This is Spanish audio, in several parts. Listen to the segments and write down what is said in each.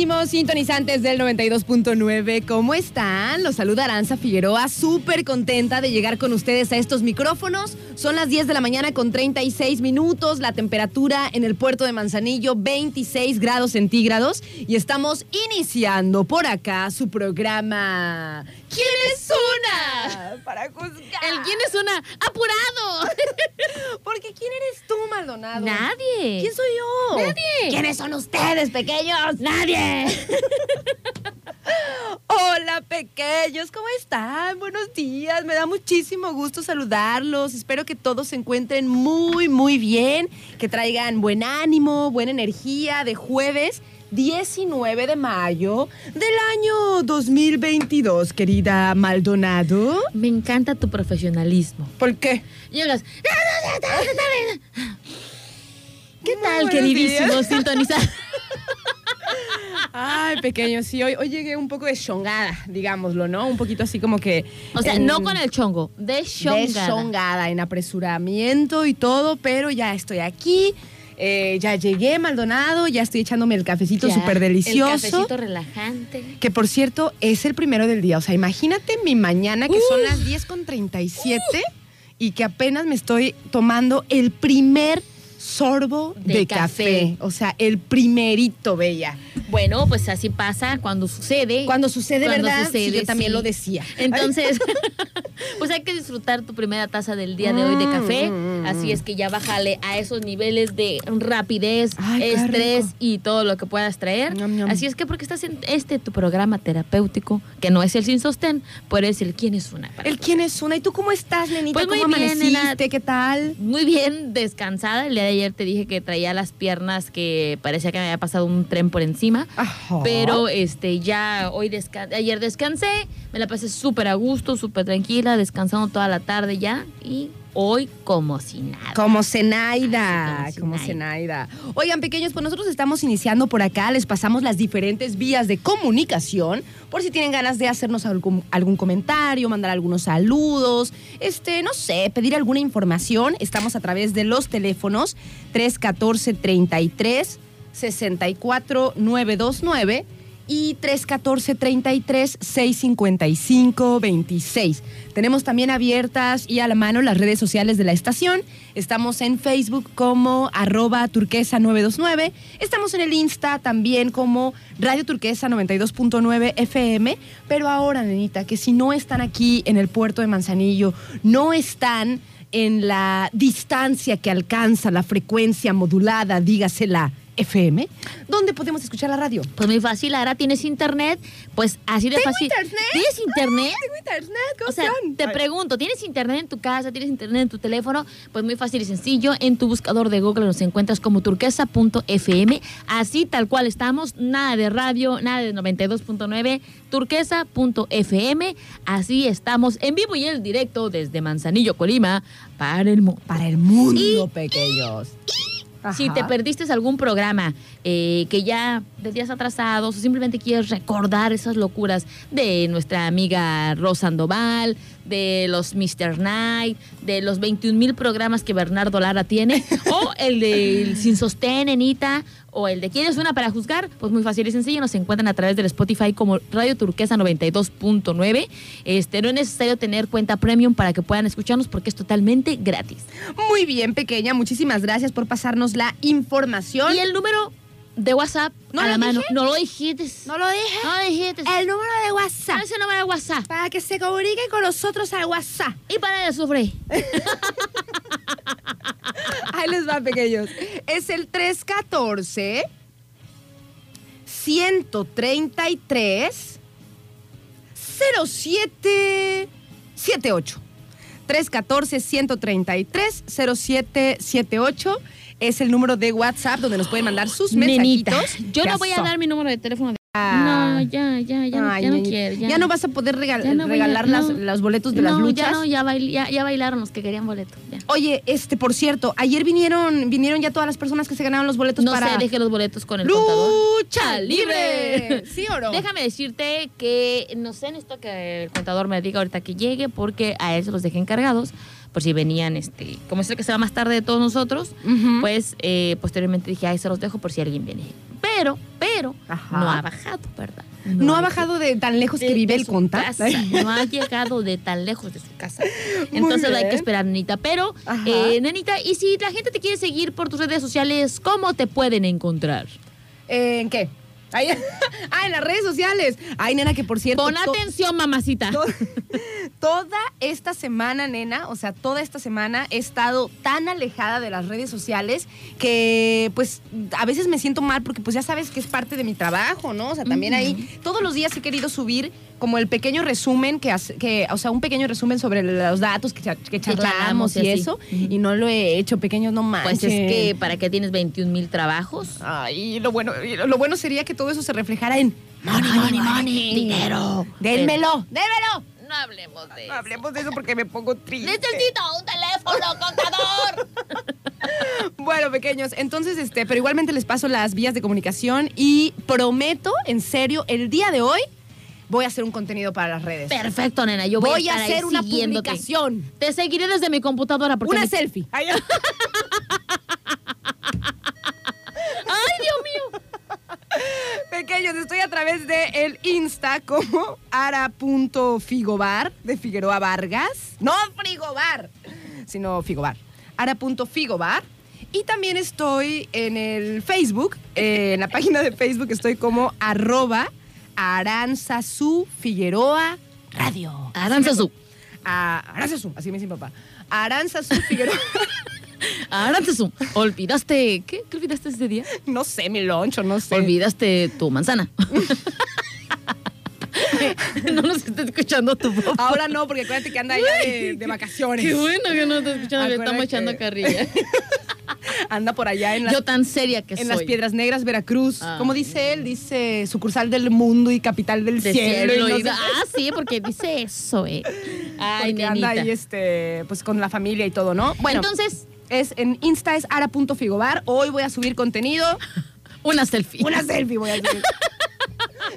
queridísimos sintonizantes del 92.9, ¿cómo están? Los saluda Aranza Figueroa, súper contenta de llegar con ustedes a estos micrófonos. Son las 10 de la mañana con 36 minutos, la temperatura en el puerto de Manzanillo 26 grados centígrados y estamos iniciando por acá su programa ¿Quién es una? Para juzgar. El quién es una apurado. Porque ¿quién eres tú, Maldonado? Nadie. ¿Quién soy yo? Nadie. ¿Quiénes son ustedes, pequeños? Nadie. Hola, pequeños, ¿cómo están? Buenos días, me da muchísimo gusto saludarlos. Espero que todos se encuentren muy, muy bien, que traigan buen ánimo, buena energía de jueves 19 de mayo del año 2022, querida Maldonado. Me encanta tu profesionalismo. ¿Por qué? Llegas. ¿Qué tal, días. sintonizar? Ay, pequeño, sí, hoy, hoy llegué un poco deschongada, digámoslo, ¿no? Un poquito así como que... O sea, en- no con el chongo, de chongada. Deschongada, en apresuramiento y todo, pero ya estoy aquí. Eh, ya llegué, Maldonado, ya estoy echándome el cafecito súper El delicioso. cafecito relajante. Que por cierto, es el primero del día. O sea, imagínate mi mañana, que son Uh. las 10 con 37 y que apenas me estoy tomando el primer sorbo de, De café. café. O sea, el primerito, bella. Bueno, pues así pasa cuando sucede. Cuando sucede, Cuando ¿verdad? sucede, Sí, yo también sí. lo decía. Entonces, pues hay que disfrutar tu primera taza del día de hoy de café. Mm, mm, Así mm. es que ya bájale a esos niveles de rapidez, Ay, estrés y todo lo que puedas traer. Así es que porque estás en este tu programa terapéutico, que no es el sin sostén, pero es el quién es una. ¿El quién es una? ¿Y tú cómo estás, nenita? Pues muy ¿Cómo bien, nena. ¿Qué tal? Muy bien descansada. El día de ayer te dije que traía las piernas que parecía que me había pasado un tren por encima. Ajá. Pero este ya hoy descan ayer descansé, me la pasé súper a gusto, súper tranquila, descansando toda la tarde ya y hoy como si nada. Como Zenaida, como Zenaida. Oigan, pequeños, pues nosotros estamos iniciando por acá, les pasamos las diferentes vías de comunicación, por si tienen ganas de hacernos algún, algún comentario, mandar algunos saludos, este, no sé, pedir alguna información, estamos a través de los teléfonos 314 33 64 929 y 314-33-655-26. Tenemos también abiertas y a la mano las redes sociales de la estación. Estamos en Facebook como arroba turquesa 929. Estamos en el Insta también como Radio Turquesa 92.9 FM. Pero ahora, nenita, que si no están aquí en el puerto de Manzanillo, no están en la distancia que alcanza la frecuencia modulada, dígase la FM, ¿dónde podemos escuchar la radio? Pues muy fácil, ahora tienes internet, pues así de ¿Tengo fácil. internet? ¿Tienes internet? Tengo internet, ¿cómo O sea, te Ay. pregunto, ¿tienes internet en tu casa? ¿Tienes internet en tu teléfono? Pues muy fácil y sencillo. En tu buscador de Google nos encuentras como turquesa.fm. Así tal cual estamos. Nada de radio, nada de 92.9. Turquesa.fm. Así estamos en vivo y en directo desde Manzanillo, Colima, para el mundo. Para el mundo, Y- pequeños. Ajá. te perdiste algún programa eh, que ya de días atrasados o simplemente quieres recordar esas locuras de nuestra amiga Rosa Sandoval, de los Mr. Night, de los 21 mil programas que Bernardo Lara tiene, o el de Sin Sostén, Nenita, o el de ¿Quién es una para juzgar? Pues muy fácil y sencillo, nos encuentran a través del Spotify como Radio Turquesa 92.9. Este, no es necesario tener cuenta premium para que puedan escucharnos porque es totalmente gratis. Muy bien, pequeña. Muchísimas gracias por pasarnos la información. Y el número de WhatsApp ¿No a lo la mano. dije? No lo dijiste. No lo dije. No lo dijiste. El número de WhatsApp. ¿Cuál es el número de WhatsApp? Para que se comunique con nosotros al WhatsApp. Y para el sufre. Ahí les va, pequeños. Es el 314 133 0778. 314 133 0778 es el número de WhatsApp donde nos pueden mandar sus Nenita, mensajitos. yo Ya no voy a dar mi número de teléfono. de-. No, ya, ya, ya, no- Ay, ya no quiero. Ya, Ya no vas a poder regal- Ya no voy a- regalar las- no. los boletos de las No, luchas. Ya, no, ya, bail- ya, ya bailaron los que querían boleto. Ya. Oye, este, por cierto, ayer vinieron, vinieron ya todas las personas que se ganaron los boletos No para sé, deje los boletos con el contador. lucha libre. ¿Sí o no? Déjame decirte que no sé, necesito que el contador me diga ahorita que llegue porque a él se los dejé encargados por si venían, este, como es el que se va más tarde de todos nosotros, pues eh, posteriormente dije, ay, se los dejo por si alguien viene. Pero, pero, Ajá. no ha bajado, ¿verdad? No, ha bajado de tan lejos que vive el su conta. casa, No ha llegado de tan lejos de su casa. Entonces hay que esperar, nenita. Pero, eh, nenita, y si la gente te quiere seguir por tus redes sociales, ¿cómo te pueden encontrar? ¿En qué? Ahí- ah, en las redes sociales. Ay, nena, que por cierto. Pon atención, mamacita. to- toda esta semana, nena, o sea, toda esta semana he estado tan alejada de las redes sociales que, pues, a veces me siento mal porque, pues, ya sabes que es parte de mi trabajo, ¿no? O sea, también ahí, todos los días he querido subir como el pequeño resumen que, hace- que o sea, un pequeño resumen sobre los datos que, que charlamos y eso, y no lo he hecho, pequeños, no manches. Pues es que, ¿para qué tienes 21 mil trabajos? Ay, lo bueno, lo bueno sería que todo eso se reflejara en Money, money, money. Dinero. Dénmelo, dénmelo. No hablemos de No eso. hablemos de eso porque me pongo triste. Necesito un teléfono contador. Bueno, pequeños, entonces, este, pero igualmente les paso las vías de comunicación y prometo, en serio, el día de hoy voy a hacer un contenido para las redes. Perfecto, nena. Yo voy, voy a hacer una publicación. Te seguiré desde mi computadora porque Una me- selfie. Ay, ¡Ay, Dios mío! Pequeños, estoy a través de el Insta como ara.figobar de Figueroa Vargas. No Frigobar, sino Figobar. Ara.figobar. Y también estoy en el Facebook, eh, en la página de Facebook estoy como arroba Aranzazu Figueroa Radio. Aranzazu. A, Aranzazu, así me dice mi papá. Aranzazu Figueroa. Aranzazu. ¿Olvidaste qué? ¿Qué olvidaste ese día? no sé, mi loncho, no sé. Olvidaste tu manzana. no nos está escuchando tu papá. Ahora no, porque acuérdate que anda allá de, de vacaciones. Qué bueno que no está escuchando, le estamos echando carrilla. Anda por allá en las, Yo tan seria que en soy. las Piedras Negras, Veracruz. Ah. Como dice él, dice sucursal del mundo y capital del De cielo. y no. Ah, sí, porque dice eso, eh. Ay, porque anda ahí este, pues con la familia y todo, ¿no? Bueno, Entonces, es en Insta es ara.figobar. Hoy voy a subir contenido. una selfie. Una selfie voy a subir.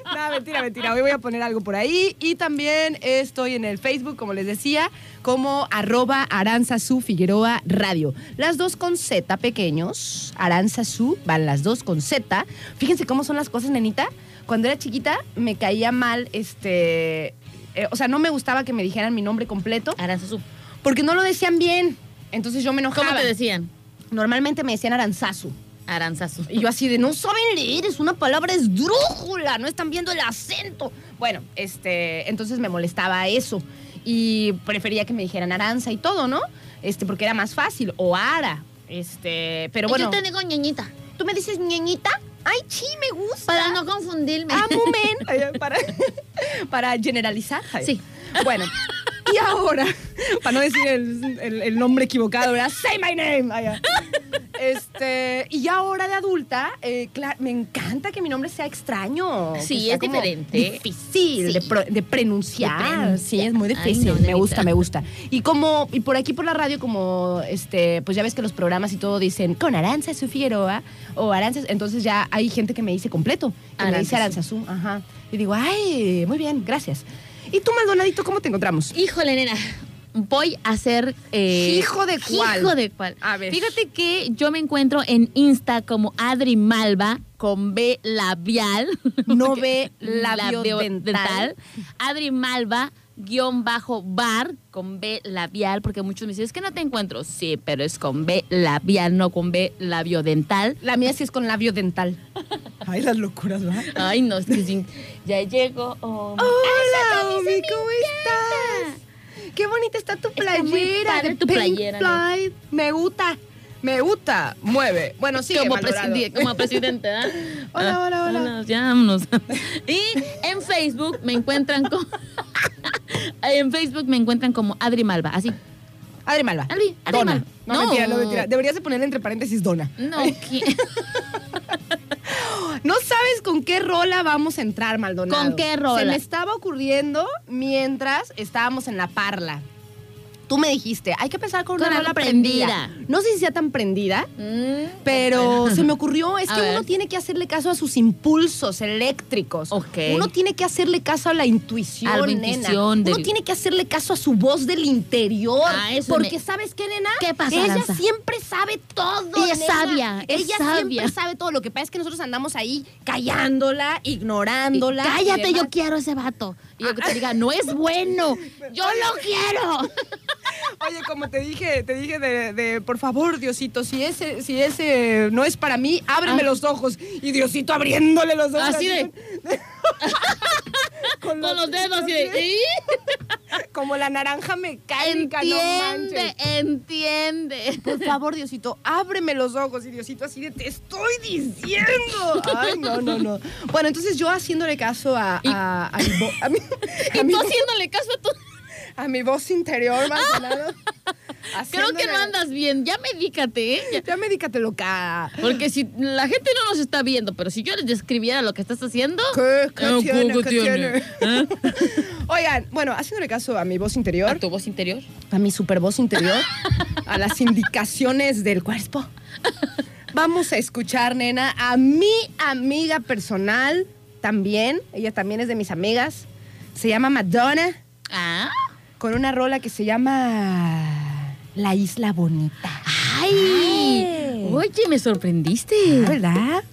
No, mentira, mentira. Hoy voy a poner algo por ahí. Y también estoy en el Facebook, como les decía, como arroba Aranzazu Figueroa Radio. Las dos con Z pequeños. Aranzazu, van las dos con Z. Fíjense cómo son las cosas, nenita. Cuando era chiquita me caía mal, este... eh, o sea, no me gustaba que me dijeran mi nombre completo Aranzazu. porque no lo decían bien. Entonces yo me enojaba. ¿Cómo te decían? Normalmente me decían Aranzazu. Aranzazu. Y yo así de, no saben leer, es una palabra esdrújula, no están viendo el acento. Bueno, este, entonces me molestaba eso. Y prefería que me dijeran aranza y todo, ¿no? Este, porque era más fácil. O ara. Este, pero bueno. Yo te digo ñañita. ¿Tú me dices ñeñita? Ay, sí, me gusta. Para no confundirme. Amo, men. Ay, Para, para generalizar. Sí. Bueno, y ahora, para no decir el, el- el nombre equivocado, ¿verdad? Say my name. Ay, ya. Este, y ya ahora de adulta, eh, claro, me encanta que mi nombre sea extraño. Sí, es diferente. Difícil Sí. de, pro- de pronunciar. De pronunciar. Sí, es muy Ay, difícil. no, me gusta, me gusta. Y como, y por aquí por la radio, como, este, pues ya ves que los programas y todo dicen con Aranza Figueroa o Aranza, entonces ya hay gente que me dice completo, que me dice. Aranzazú. Ajá. Y digo, ay, muy bien, gracias. ¿Y tú, Maldonadito, cómo te encontramos? Híjole, nena. Voy a hacer. eh, ¿Hijo de cuál? Hijo de cuál. A ver. Fíjate que yo me encuentro en Insta como Adri Malva con B labial. No Porque- ve labio dental. Adri Malva guion bajo bar con B labial, porque muchos me dicen, es que no te encuentro. Sí, pero es con B labial, no con B labio dental. La mía sí es con labio dental. Ay, las locuras, ¿verdad? Ay, no, es que sí, ya llego. oh, Hola, Omi, ¿cómo estás? Qué bonita está tu Está muy playera. padre de tu playera. Me gusta. Me gusta. Mueve. Bueno, sí, como, como presidente, ¿ah? Hola, hola, hola. vámonos, ya, vámonos. Y en Facebook me encuentran como. en Facebook me encuentran como Adri Malva, así. Adri Malva. Adri- Adri Dona. Malva. No, No. mentira, no, mentira. Deberías de ponerle entre paréntesis Dona. No, ¿qué? No sabes con qué rola vamos a entrar, Maldonado. ¿Con qué rola? Se me estaba ocurriendo mientras estábamos en la parla. Tú me dijiste, hay que empezar con, Con una rola prendida. prendida. No sé si sea tan prendida, Mm, pero bueno. se me ocurrió, es A que ver. uno tiene que hacerle caso a sus impulsos eléctricos. Ok. Uno tiene que hacerle caso a la intuición, A la nena. intuición Uno tiene que hacerle caso a su voz del interior. Ah, eso porque me- ¿sabes qué, nena? ¿Qué pasa, Ella siempre sabe todo, Ella es sabia, es Ella sabia. siempre sabe todo. Lo que pasa es que nosotros andamos ahí callándola, ignorándola. y Cállate, yo quiero ese vato. Y yo que te diga, no es bueno. Yo lo quiero. Oye, como te dije, te dije de, de, por favor, Diosito, si ese, si ese no es para mí, ábreme Ah. los ojos. Y Diosito abriéndole los ojos. Así de- con, Con los dedos así de. "¿Y?". Como la naranja mecánica, no Entiende, manches. entiende. Por favor, Diosito, ábreme los ojos. Y Diosito así de, te estoy diciendo. Ay, no, no, no. Bueno, entonces yo haciéndole caso a, a, a a Y tú haciéndole caso a tu. A mi voz interior, Maldonado. Creo que no andas bien. Ya medícate, ¿eh? Ya- Ya medícate loca. Porque si la gente no nos está viendo, pero si yo les describiera lo que estás haciendo. ¿Qué, qué Ah, tiene, ¿qué tiene? tiene? Oigan, bueno, haciéndole caso a mi voz A interior, tu voz interior. a mi super voz interior, a las indicaciones del cuerpo, vamos a escuchar, nena, a mi amiga personal también. Ella también es de mis amigas. Se llama Madonna, Ah. Con una rola que se llama La Isla Bonita. ¡Ay! Oye, me sorprendiste. ¿Verdad?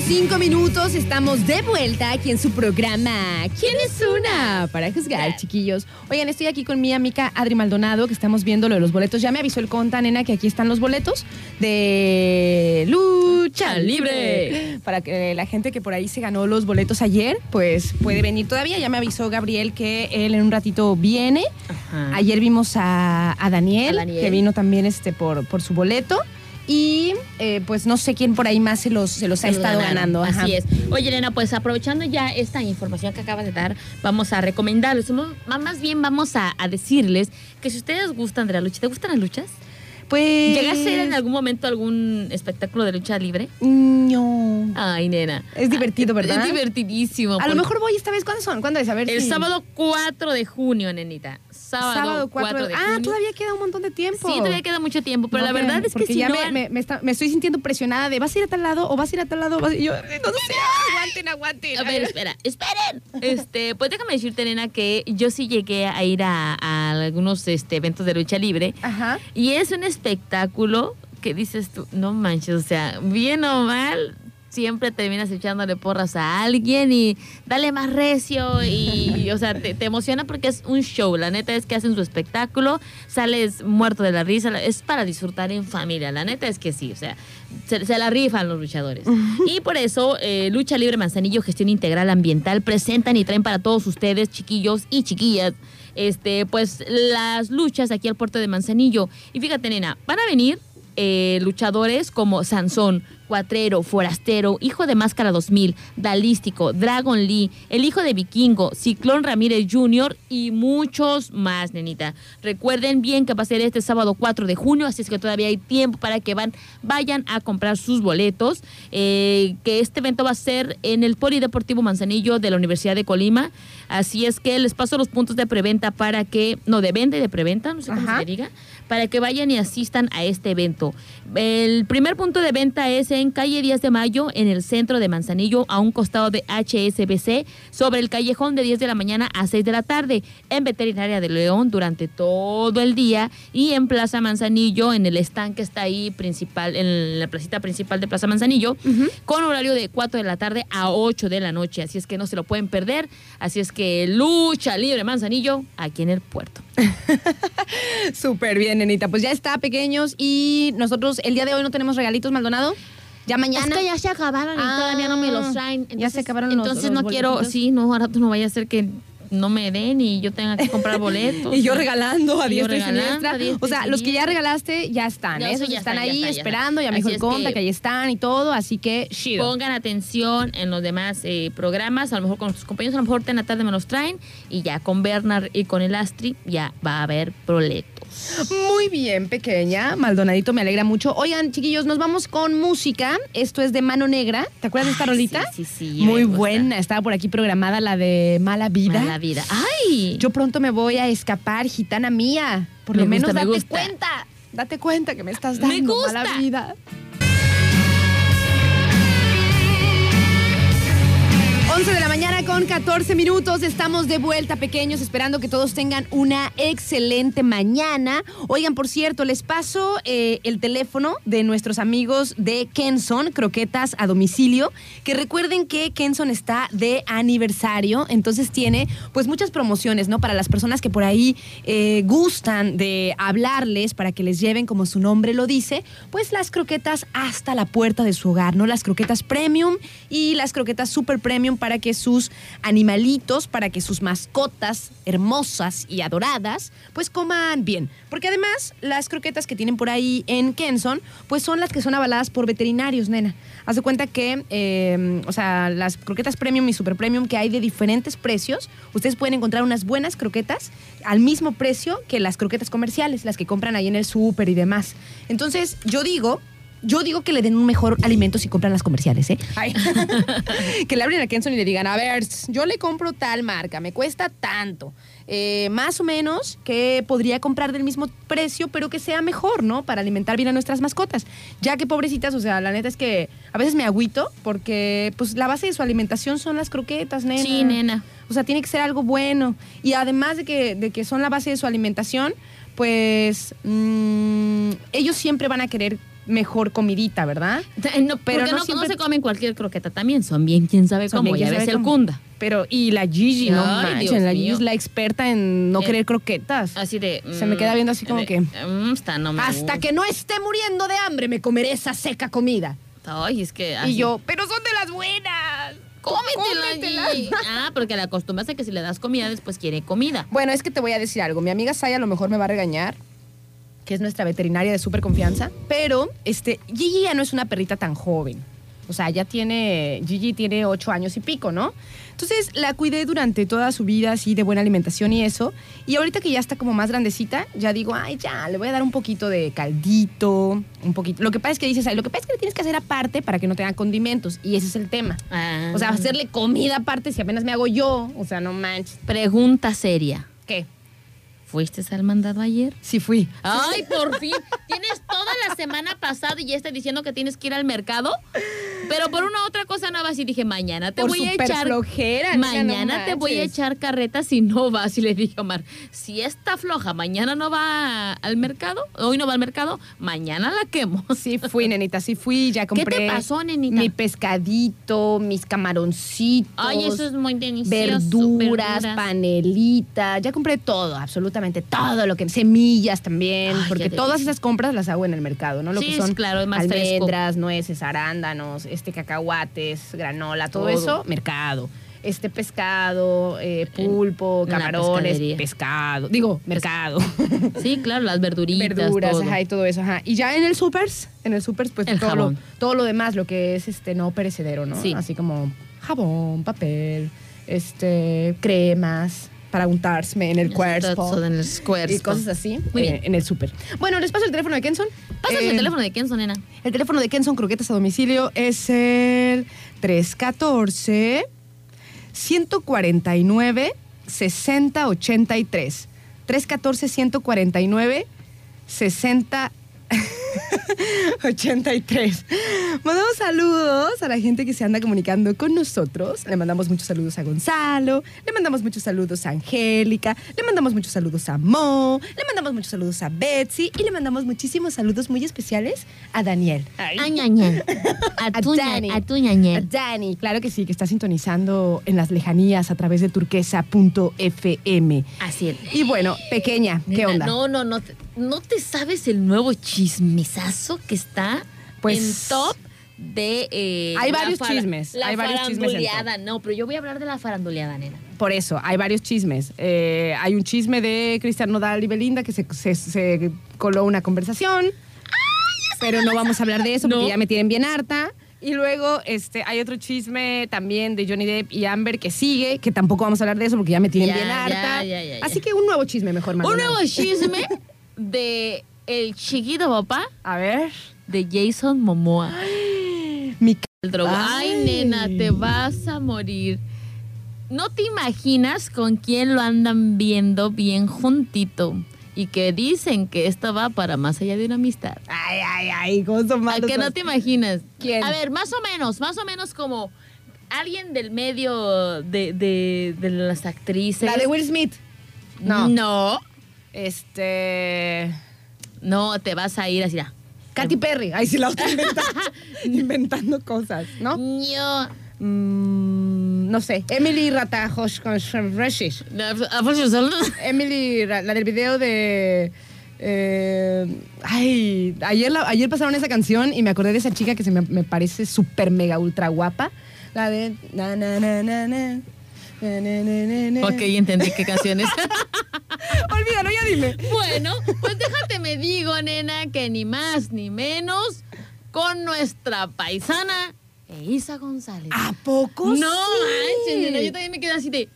Con 5 minutos. Estamos de vuelta aquí en su programa. ¿Quién es una? Para juzgar, chiquillos. Oigan, estoy aquí con mi amiga Adri Maldonado, que estamos viendo lo de los boletos. Ya me avisó el conta, nena, que aquí están los boletos de Lucha Libre. Para que la gente que por ahí se ganó los boletos ayer, pues puede venir todavía. Ya me avisó Gabriel que él en un ratito viene. Ajá. Ayer vimos a, a Daniel, A Daniel. que vino también este por, por su boleto. Y eh, pues no sé quién por ahí más se los, se los ha Se estado ganando. ajá. Así es. Oye, Elena, pues aprovechando ya esta información que acabas de dar, vamos a recomendarles, más bien vamos a, a decirles que si ustedes gustan de la lucha, ¿te gustan las luchas? Pues. ¿Llegaste a ir en algún momento a algún espectáculo de lucha libre? No. Ay, nena. Es divertido, ¿verdad? Es divertidísimo. A lo mejor voy esta vez. ¿Cuándo son? ¿Cuándo es? A ver El si- sábado 4 de junio, nenita. Sábado, Sábado 4 de Ah, junio. todavía queda un montón de tiempo. Sí, todavía queda mucho tiempo, pero No, la verdad es que si ya no me, me- me está- me estoy sintiendo presionada de vas a ir a tal lado o vas a ir a tal lado. vas a-". Y yo, no sé, aguanten, aguanten. A ver, espera, esperen. Este, pues déjame decirte, nena, que yo sí llegué a ir a, a algunos este, eventos de lucha libre Ajá. y es un espectáculo que dices tú, no manches, o sea, bien o mal, siempre terminas echándole porras a alguien y dale más recio y, o sea, te, te emociona porque es un show. La neta es que hacen su espectáculo, sales muerto de la risa, es para disfrutar en familia. La neta es que sí, o sea, se, se la rifan los luchadores. Y por eso, eh, Lucha Libre Manzanillo, Gestión Integral Ambiental, presentan y traen para todos ustedes, chiquillos y chiquillas, este, pues las luchas aquí al puerto de Manzanillo. Y fíjate, nena, van a venir eh, luchadores como Sansón, Cuatrero, Forastero, Hijo de Máscara 2000, Dalístico, Dragon Lee, El Hijo de Vikingo, Ciclón Ramírez Jr. y muchos más, nenita. Recuerden bien que va a ser este sábado 4 de junio, así es que todavía hay tiempo para que van, vayan a comprar sus boletos. eh, que este evento va a ser en el Polideportivo Manzanillo de la Universidad de Colima. Así es que les paso los puntos de preventa para que, no, de venta y de preventa, no sé cómo Ajá. se diga, para que vayan y asistan a este evento. El primer punto de venta es en calle 10 de Mayo, en el centro de Manzanillo, a un costado de HSBC, sobre el callejón de 10 de la mañana a 6 de la tarde, en Veterinaria de León durante todo el día y en Plaza Manzanillo, en el stand que está ahí principal, en la placita principal de Plaza Manzanillo, con horario de 4 de la tarde a 8 de la noche. Así es que no se lo pueden perder. Así es que lucha libre Manzanillo aquí en el puerto. Súper bien, nenita. Pues ya está, pequeños. Y nosotros el día de hoy no tenemos regalitos, Maldonado. Ya mañana. Es que ya se acabaron y Ah, todavía no me los traen. ya se acabaron los- Entonces los no quiero, sí, no, ahora no vaya a ser que no me den y yo tenga que comprar boletos. Y yo regalando a diestra y siniestra. O sea, los que ya regalaste ya están. Ya, ¿eh? eso Esos ya están ya ahí esperando. Ya me dijo el conta que... que- ahí están y todo. Así que, chido. Pongan atención en los demás eh, programas, a lo mejor con sus compañeros, a lo mejor en la tarde me los traen y ya con Bernard y con el Astri ya va a haber boletos. Muy bien, pequeña. Maldonadito, me alegra mucho. Oigan, chiquillos, nos vamos con música. Esto es de Mano Negra. ¿Te acuerdas de esta rolita? sí, sí, sí, Muy me buena. Estaba por aquí programada la de Mala Vida. Mala vida. ¡Ay! Yo pronto me voy a escapar, gitana mía. Por Me lo menos gusta, me date gusta. cuenta. Date cuenta que me estás Me dando gusta. mala vida. 11 de la mañana con 14 minutos. Estamos de vuelta, pequeños, esperando que todos tengan una excelente mañana. Oigan, por cierto, les paso eh, el teléfono de nuestros amigos de Kenson, croquetas a domicilio, que recuerden que Kenson está de aniversario, entonces tiene pues muchas promociones, ¿no? Para las personas que por ahí eh, gustan de hablarles para que les lleven, como su nombre lo dice, pues las croquetas hasta la puerta de su hogar, ¿no? Las croquetas premium y las croquetas super premium para que sus animalitos, para que sus mascotas hermosas y adoradas, pues coman bien. Porque además, las croquetas que tienen por ahí en Kenson, pues son las que son avaladas por veterinarios, nena. Haz de cuenta que, eh, o sea, las croquetas premium y super premium que hay de diferentes precios, ustedes pueden encontrar unas buenas croquetas al mismo precio que las croquetas comerciales, las que compran ahí en el súper y demás. Entonces, yo digo yo digo que le den un mejor alimento si compran las comerciales, ¿eh? Ay. que le abren a Kenson y le digan, a ver, yo le compro tal marca, me cuesta tanto. Eh, más o menos que podría comprar del mismo precio, pero que sea mejor, ¿no? Para alimentar bien a nuestras mascotas. Ya que pobrecitas, o sea, la neta es que a veces me agüito porque pues la base de su alimentación son las croquetas, nena. Sí, nena. O sea, tiene que ser algo bueno. Y además de que, de que son la base de su alimentación, pues mm, ellos siempre van a querer mejor comidita, ¿verdad? No, pero no, no siempre- no se comen cualquier croqueta también. Son bien, quién sabe Son cómo. bien, Ya ves el cunda. Pero, y la Gigi, no Ay, Dios la Gigi mío. es la experta en no Eh, querer croquetas. Así de. Se me queda viendo así como de- que- mm, está, no me Hasta que no esté muriendo de hambre me comeré esa seca comida. Ay, es que. Y yo, pero son de las buenas. Cómetela. Ah, porque la acostumbras a que si le das comida, después quiere comida. Bueno, es que te voy a decir algo. Mi amiga Saya a lo mejor me va a regañar, que es nuestra veterinaria de súper confianza, pero este, Gigi ya no es una perrita tan joven. O sea, ya tiene, Gigi tiene ocho años y pico, ¿no? Entonces la cuidé durante toda su vida así de buena alimentación y eso. Y ahorita que ya está como más grandecita, ya digo, ay, ya, le voy a dar un poquito de caldito, un poquito. Lo que pasa es que dices, ay, lo que pasa es que le tienes que hacer aparte para que no tenga condimentos. Y ese es el tema. Ah. O sea, hacerle comida aparte si apenas me hago yo. O sea, no manches. Pregunta seria. ¿Qué? ¿Fuiste al mandado ayer? Sí fui. Ay, por fin. Tienes toda la semana pasada y ya está diciendo que tienes que ir al mercado. Pero por una otra cosa no vas y dije, mañana te Por voy a echar. flojera, nena, no mañana te voy a echar carreta si no vas. Y le dije a Omar, si está floja, mañana no va al mercado, hoy no va al mercado, mañana la quemo. Sí fui, nenita, sí fui, ya ¿Qué compré. te pasó, nenita? Mi pescadito, mis camaroncitos. Ay, eso es muy delicioso. Verduras, panelita, ya compré todo, absolutamente todo lo que semillas también, Ay, porque qué todas esas compras las hago en el mercado, ¿no? Lo Sí, que es son claro, es más fresco. almendras, nueces, arándanos, este cacahuates, granola, todo, Todo. eso, mercado. Este pescado, eh, pulpo, camarones, pescado, digo, mercado. Sí, claro, las verduritas, verduras, todo. ajá, y todo eso, ajá. Y ya en el supers, en el supers, pues El todo lo, todo lo demás, lo que es este no perecedero, ¿no? Sí. Así como jabón, papel, este, cremas para untarse en el cuerpo. En el cuerpo. Y cosas así Muy eh, bien. en el súper. Bueno, les paso el teléfono de Kenson. Pásame Eh, el teléfono de Kenzo, nena. El teléfono de Kenson Croquetas a domicilio es el 314 149 6083. 314 149 60 83. Mandamos saludos a la gente que se anda comunicando con nosotros. Le mandamos muchos saludos a Gonzalo, le mandamos muchos saludos a Angélica, le mandamos muchos saludos a Mo, le mandamos muchos saludos a Betsy y le mandamos muchísimos saludos muy especiales a Daniel. Añaña. A tu ña- Dani. a tu ñañel. A Dani, claro que sí, que está sintonizando en las lejanías a través de turquesa.fm. Así es. Y bueno, pequeña, ¿qué Nena, onda? No, no, no. ¿No te sabes el nuevo que está Pues- en top de... eh, Hay varios fara- chismes, La hay varios chismes faranduleada. No, pero yo voy a hablar de la faranduleada, nena. Por eso, hay varios chismes. Eh, hay un chisme de Cristian Nodal y Belinda que se, se- se coló una conversación. pero no vamos a hablar de eso porque ya me tienen bien harta. Y luego este, hay otro chisme también de Johnny Depp y Amber que sigue, que tampoco vamos a hablar de eso porque ya me tienen Ya, bien harta. ya, ya, ya. Así que un nuevo chisme mejor, Un Maldonado. nuevo chisme de el chiquito papá A ver. de Jason Momoa. Mi El drogo. Ay, Ay. nena, te vas a morir. No te imaginas con quién lo andan viendo bien juntito. Y que dicen que esto va para más allá de una amistad. Ay, ay, ay, ¿cómo son que no te imaginas? ¿Quién? A ver, más o menos, más o menos como alguien del medio de, de, de las actrices. La de Will Smith. No. No. Este. No, te vas a ir así. A... Katy em. Perry. Ahí sí la otra inventa, inventando cosas, ¿no? Mm, no. Sé. Emily Ratajos con Emily, la del video de. Eh, ay, ayer, ayer pasaron esa canción y me acordé de esa chica que se me, me parece súper mega ultra guapa. La de. Na, na, na, na, na. Ok, entendí qué canción es. Olvídalo, ya dime. bueno, pues déjate me digo, nena, que ni más ni menos con nuestra paisana Eiza González. ¿A poco? No sí? manches, nena, yo también me quedé así de.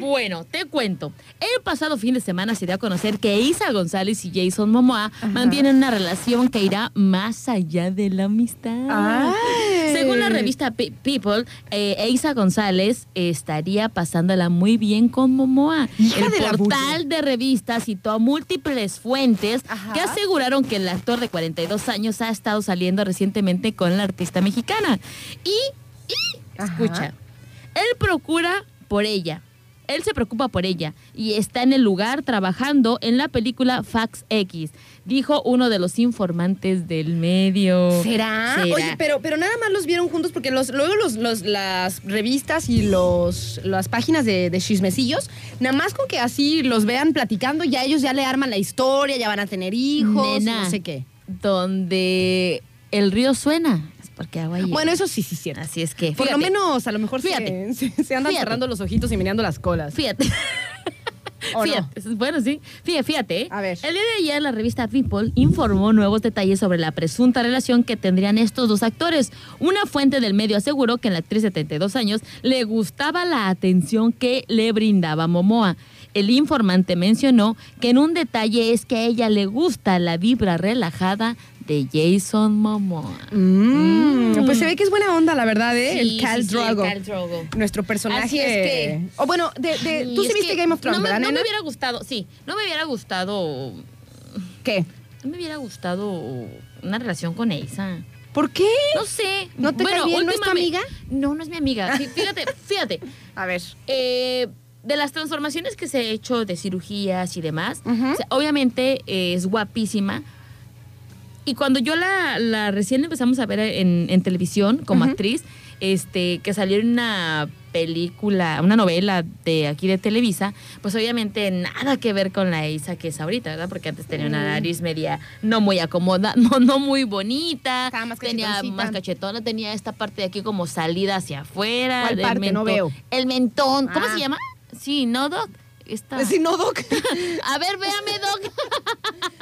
Bueno, te cuento. El pasado fin de semana se dio a conocer que Isa González y Jason Momoa mantienen una relación que irá más allá de la amistad. Ay. Según la revista Pe- People, eh, Isa González estaría pasándola muy bien con Momoa. Hija el de portal de revistas citó a múltiples fuentes Ajá. que aseguraron que el actor de 42 años ha estado saliendo recientemente con la artista mexicana. Y, y Ajá. escucha, él procura por ella. Él se preocupa por ella y está en el lugar trabajando en la película Fax X, dijo uno de los informantes del medio. ¿Será? ¿Será? Oye, pero, pero nada más los vieron juntos porque los, luego los, los- las revistas y los, las páginas de, de chismecillos, nada más con que así los vean platicando, ya ellos ya le arman la historia, ya van a tener hijos, Nena, no sé qué. Donde el río suena, porque agua. Bueno, eso sí, sí, es cierto. Así es que, Por lo menos, a lo mejor Fíjate. se, se andan Fíjate. cerrando los ojitos y meneando las colas. Fíjate. Fíjate, bueno, sí. Fíjate, fíjate. ¿eh? A ver. El día de ayer la revista People informó nuevos detalles sobre la presunta relación que tendrían estos dos actores. Una fuente del medio aseguró que la actriz de 32 años le gustaba la atención que le brindaba Momoa. El informante mencionó que en un detalle es que a ella le gusta la vibra relajada de Jason Momoa. Mm, Pues se ve que es buena onda, la verdad, ¿eh? Sí, el Cal sí, Drogo. el Khal Drogo. Nuestro personaje. Así es que- O bueno, de, de- tú sí viste que Game of Thrones, no me, ¿verdad, no me hubiera gustado, sí, no me hubiera gustado, ¿Qué? no me hubiera gustado una relación con Eiza. ¿Por qué? No sé. ¿No te cae bien? ¿No es tu amiga? No, no es mi amiga. Fí- Fíjate, fíjate. A ver. eh, de las transformaciones que se ha hecho de cirugías y demás, Ujú. o sea, obviamente eh, es guapísima. Y cuando yo la, la recién empezamos a ver en, en televisión como actriz, este, que salió en una película, una novela de aquí de Televisa, pues obviamente nada que ver con la Isa que es ahorita, ¿verdad? Porque antes tenía una nariz media no muy acomoda, no, no muy bonita, Estaba más tenía más cachetona, tenía esta parte de aquí como salida hacia afuera. ¿Cuál parte? No mentón. veo. El mentón, ¿cómo Ah. se llama? Sí, ¿no, Doc? Esta... Sí, no, Doc. A ver, véame, Doc.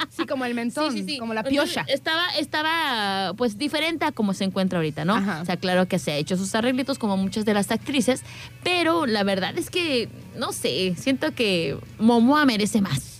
Sí, como el mentón, Sí, sí, sí. como la Entonces, piocha. Estaba, estaba, pues, diferente a como se encuentra ahorita, ¿no? Ajá. O sea, claro que se ha hecho sus arreglitos como muchas de las actrices, pero la verdad es que, no sé, siento que Momoa merece más.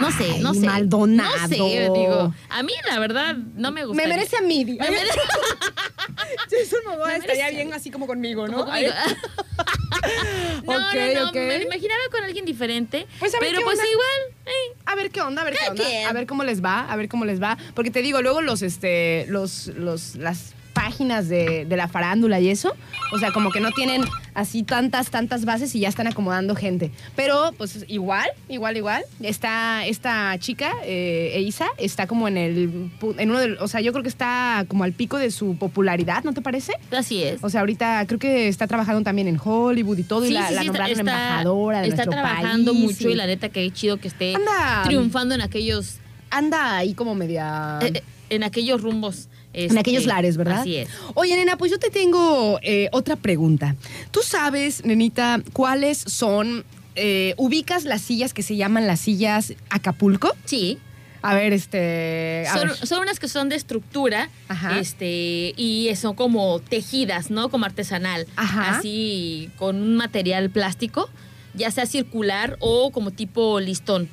No sé, Ay, no sé. Maldonado. No sé, digo. A mí, la verdad, no me gusta. Me merece a mí. Me merece- Jason Momoa Me estaría merece bien así como conmigo, ¿no? como conmigo. no, Ok, no, no, ok. me lo imaginaba con alguien diferente. Pues, a ver pero qué pues onda. igual, eh, A ver qué onda, a ver qué onda. A ver cómo les va, a ver cómo les va. Porque te digo, luego los, este, los, los, las páginas de, de la farándula y eso, o sea, como que no tienen así tantas, tantas bases y ya están acomodando gente. Pero, pues igual, igual, igual. Está esta chica, eh, Eiza, está como en el, en uno del, o sea, yo creo que está como al pico de su popularidad, ¿no te parece? así es. O sea, ahorita creo que está trabajando también en Hollywood y todo, y la, la nombraron embajadora de está nuestro trabajando país, mucho y... y la neta que chido que esté Anda. triunfando en aquellos anda ahí como media... eh, eh, en aquellos rumbos En este, aquellos lares, ¿verdad? Así es. Oye, nena, pues yo te tengo eh, otra pregunta. ¿Tú sabes, nenita, cuáles son, eh, ubicas las sillas que se llaman las sillas Acapulco? Sí. A ver, este... a Son, ver. son unas que son de estructura, Ajá. este, y son como tejidas, ¿no? Como artesanal. Ajá. Así con un material plástico, ya sea circular o como tipo listón.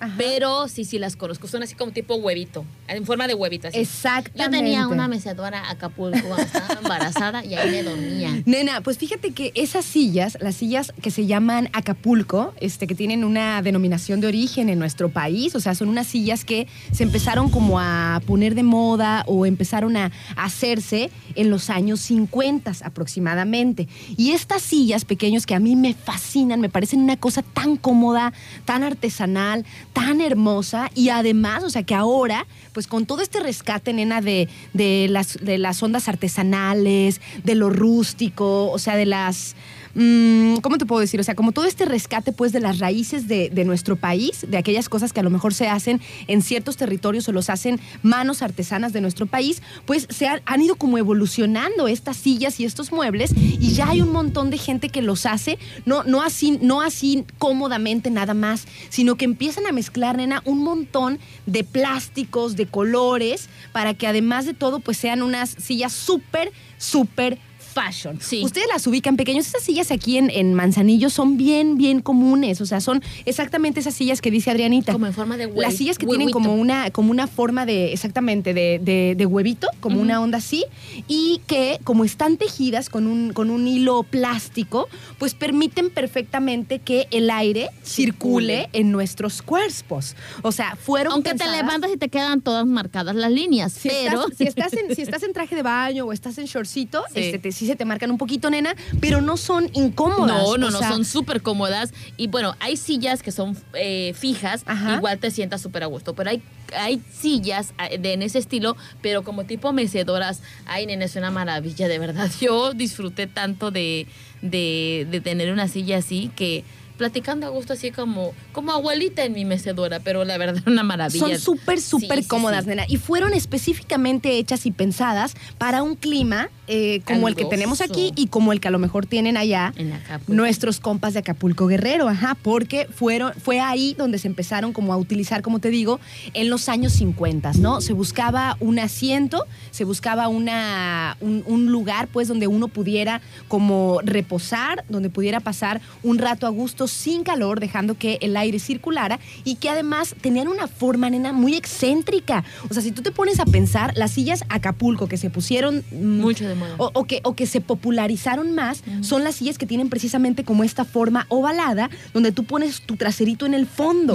Ajá. pero sí, sí las conozco. Son así como tipo huevito, en forma de huevito. Así. Yo Exactamente. tenía una mecedora Acapulco cuando estaba embarazada y ahí me dormía. Nena, pues fíjate que esas sillas, las sillas que se llaman Acapulco, este, que tienen una denominación de origen en nuestro país, o sea, son unas sillas que se empezaron como a poner de moda o empezaron a hacerse en los años 50 aproximadamente. Y estas sillas pequeños que a mí me fascinan, me parecen una cosa tan cómoda, tan artesanal, tan hermosa y además, o sea, que ahora, pues con todo este rescate, nena, de, de las, de las ondas artesanales, de lo rústico, o sea, de las... mm, ¿Cómo te puedo decir? O sea, como todo este rescate, pues, de las raíces de, nuestro país, de aquellas cosas que a lo mejor se hacen en ciertos territorios o los hacen manos artesanas de nuestro país, pues se han, han ido como evolucionando estas sillas y estos muebles y ya hay un montón de gente que los hace, no, no, así, no así cómodamente nada más, sino que empiezan a mezclar, nena, un montón de plásticos, de colores, para que además de todo, pues sean unas sillas súper, súper fashion. Sí. Ustedes las ubican pequeños. Esas sillas aquí en, en Manzanillo son bien, bien comunes. O sea, son exactamente esas sillas que dice Adrianita. Como en forma de huevo. Las sillas que tienen como una, como una forma de, exactamente, de, de- de huevito, como una onda así, y que como están tejidas con un, con un hilo plástico, pues permiten perfectamente que el aire circule, Circule. en nuestros cuerpos. O sea, fueron Aunque te levantas y te quedan todas marcadas las líneas, si, pero... estás, si, estás en, si estás en traje de baño o estás en shortcito, Sí. este, te- sí se te marcan un poquito, nena, pero no son incómodas. No, no, o no, sea, son súper cómodas. Y bueno, hay sillas que son eh, fijas, Ajá. igual te sientas súper a gusto. Pero hay, hay sillas eh, de, en ese estilo, pero como tipo mecedoras. Ay, nene, es una maravilla, de verdad. Yo disfruté tanto de, de, de tener una silla así que platicando a gusto así como, como abuelita en mi mecedora, pero la verdad una maravilla. Son súper, súper Sí, cómodas, sí. nena. Y fueron específicamente hechas y pensadas para un clima eh, como el que tenemos aquí y como el que a lo mejor tienen allá. En. Nuestros compas de Acapulco Guerrero, ajá, porque fueron, fue ahí donde se empezaron como a utilizar, como te digo, en los años 50, ¿no? Se buscaba un asiento, se buscaba una, un, un lugar, pues, donde uno pudiera como reposar, donde pudiera pasar un rato a gusto sin calor, dejando que el aire circulara y que además tenían una forma, nena, muy excéntrica. O sea, si tú te pones a pensar, las sillas Acapulco que se pusieron... mm, Mucho de moda. o, o que, o que se popularizaron más son las sillas que tienen precisamente como esta forma ovalada, donde tú pones tu traserito en el fondo.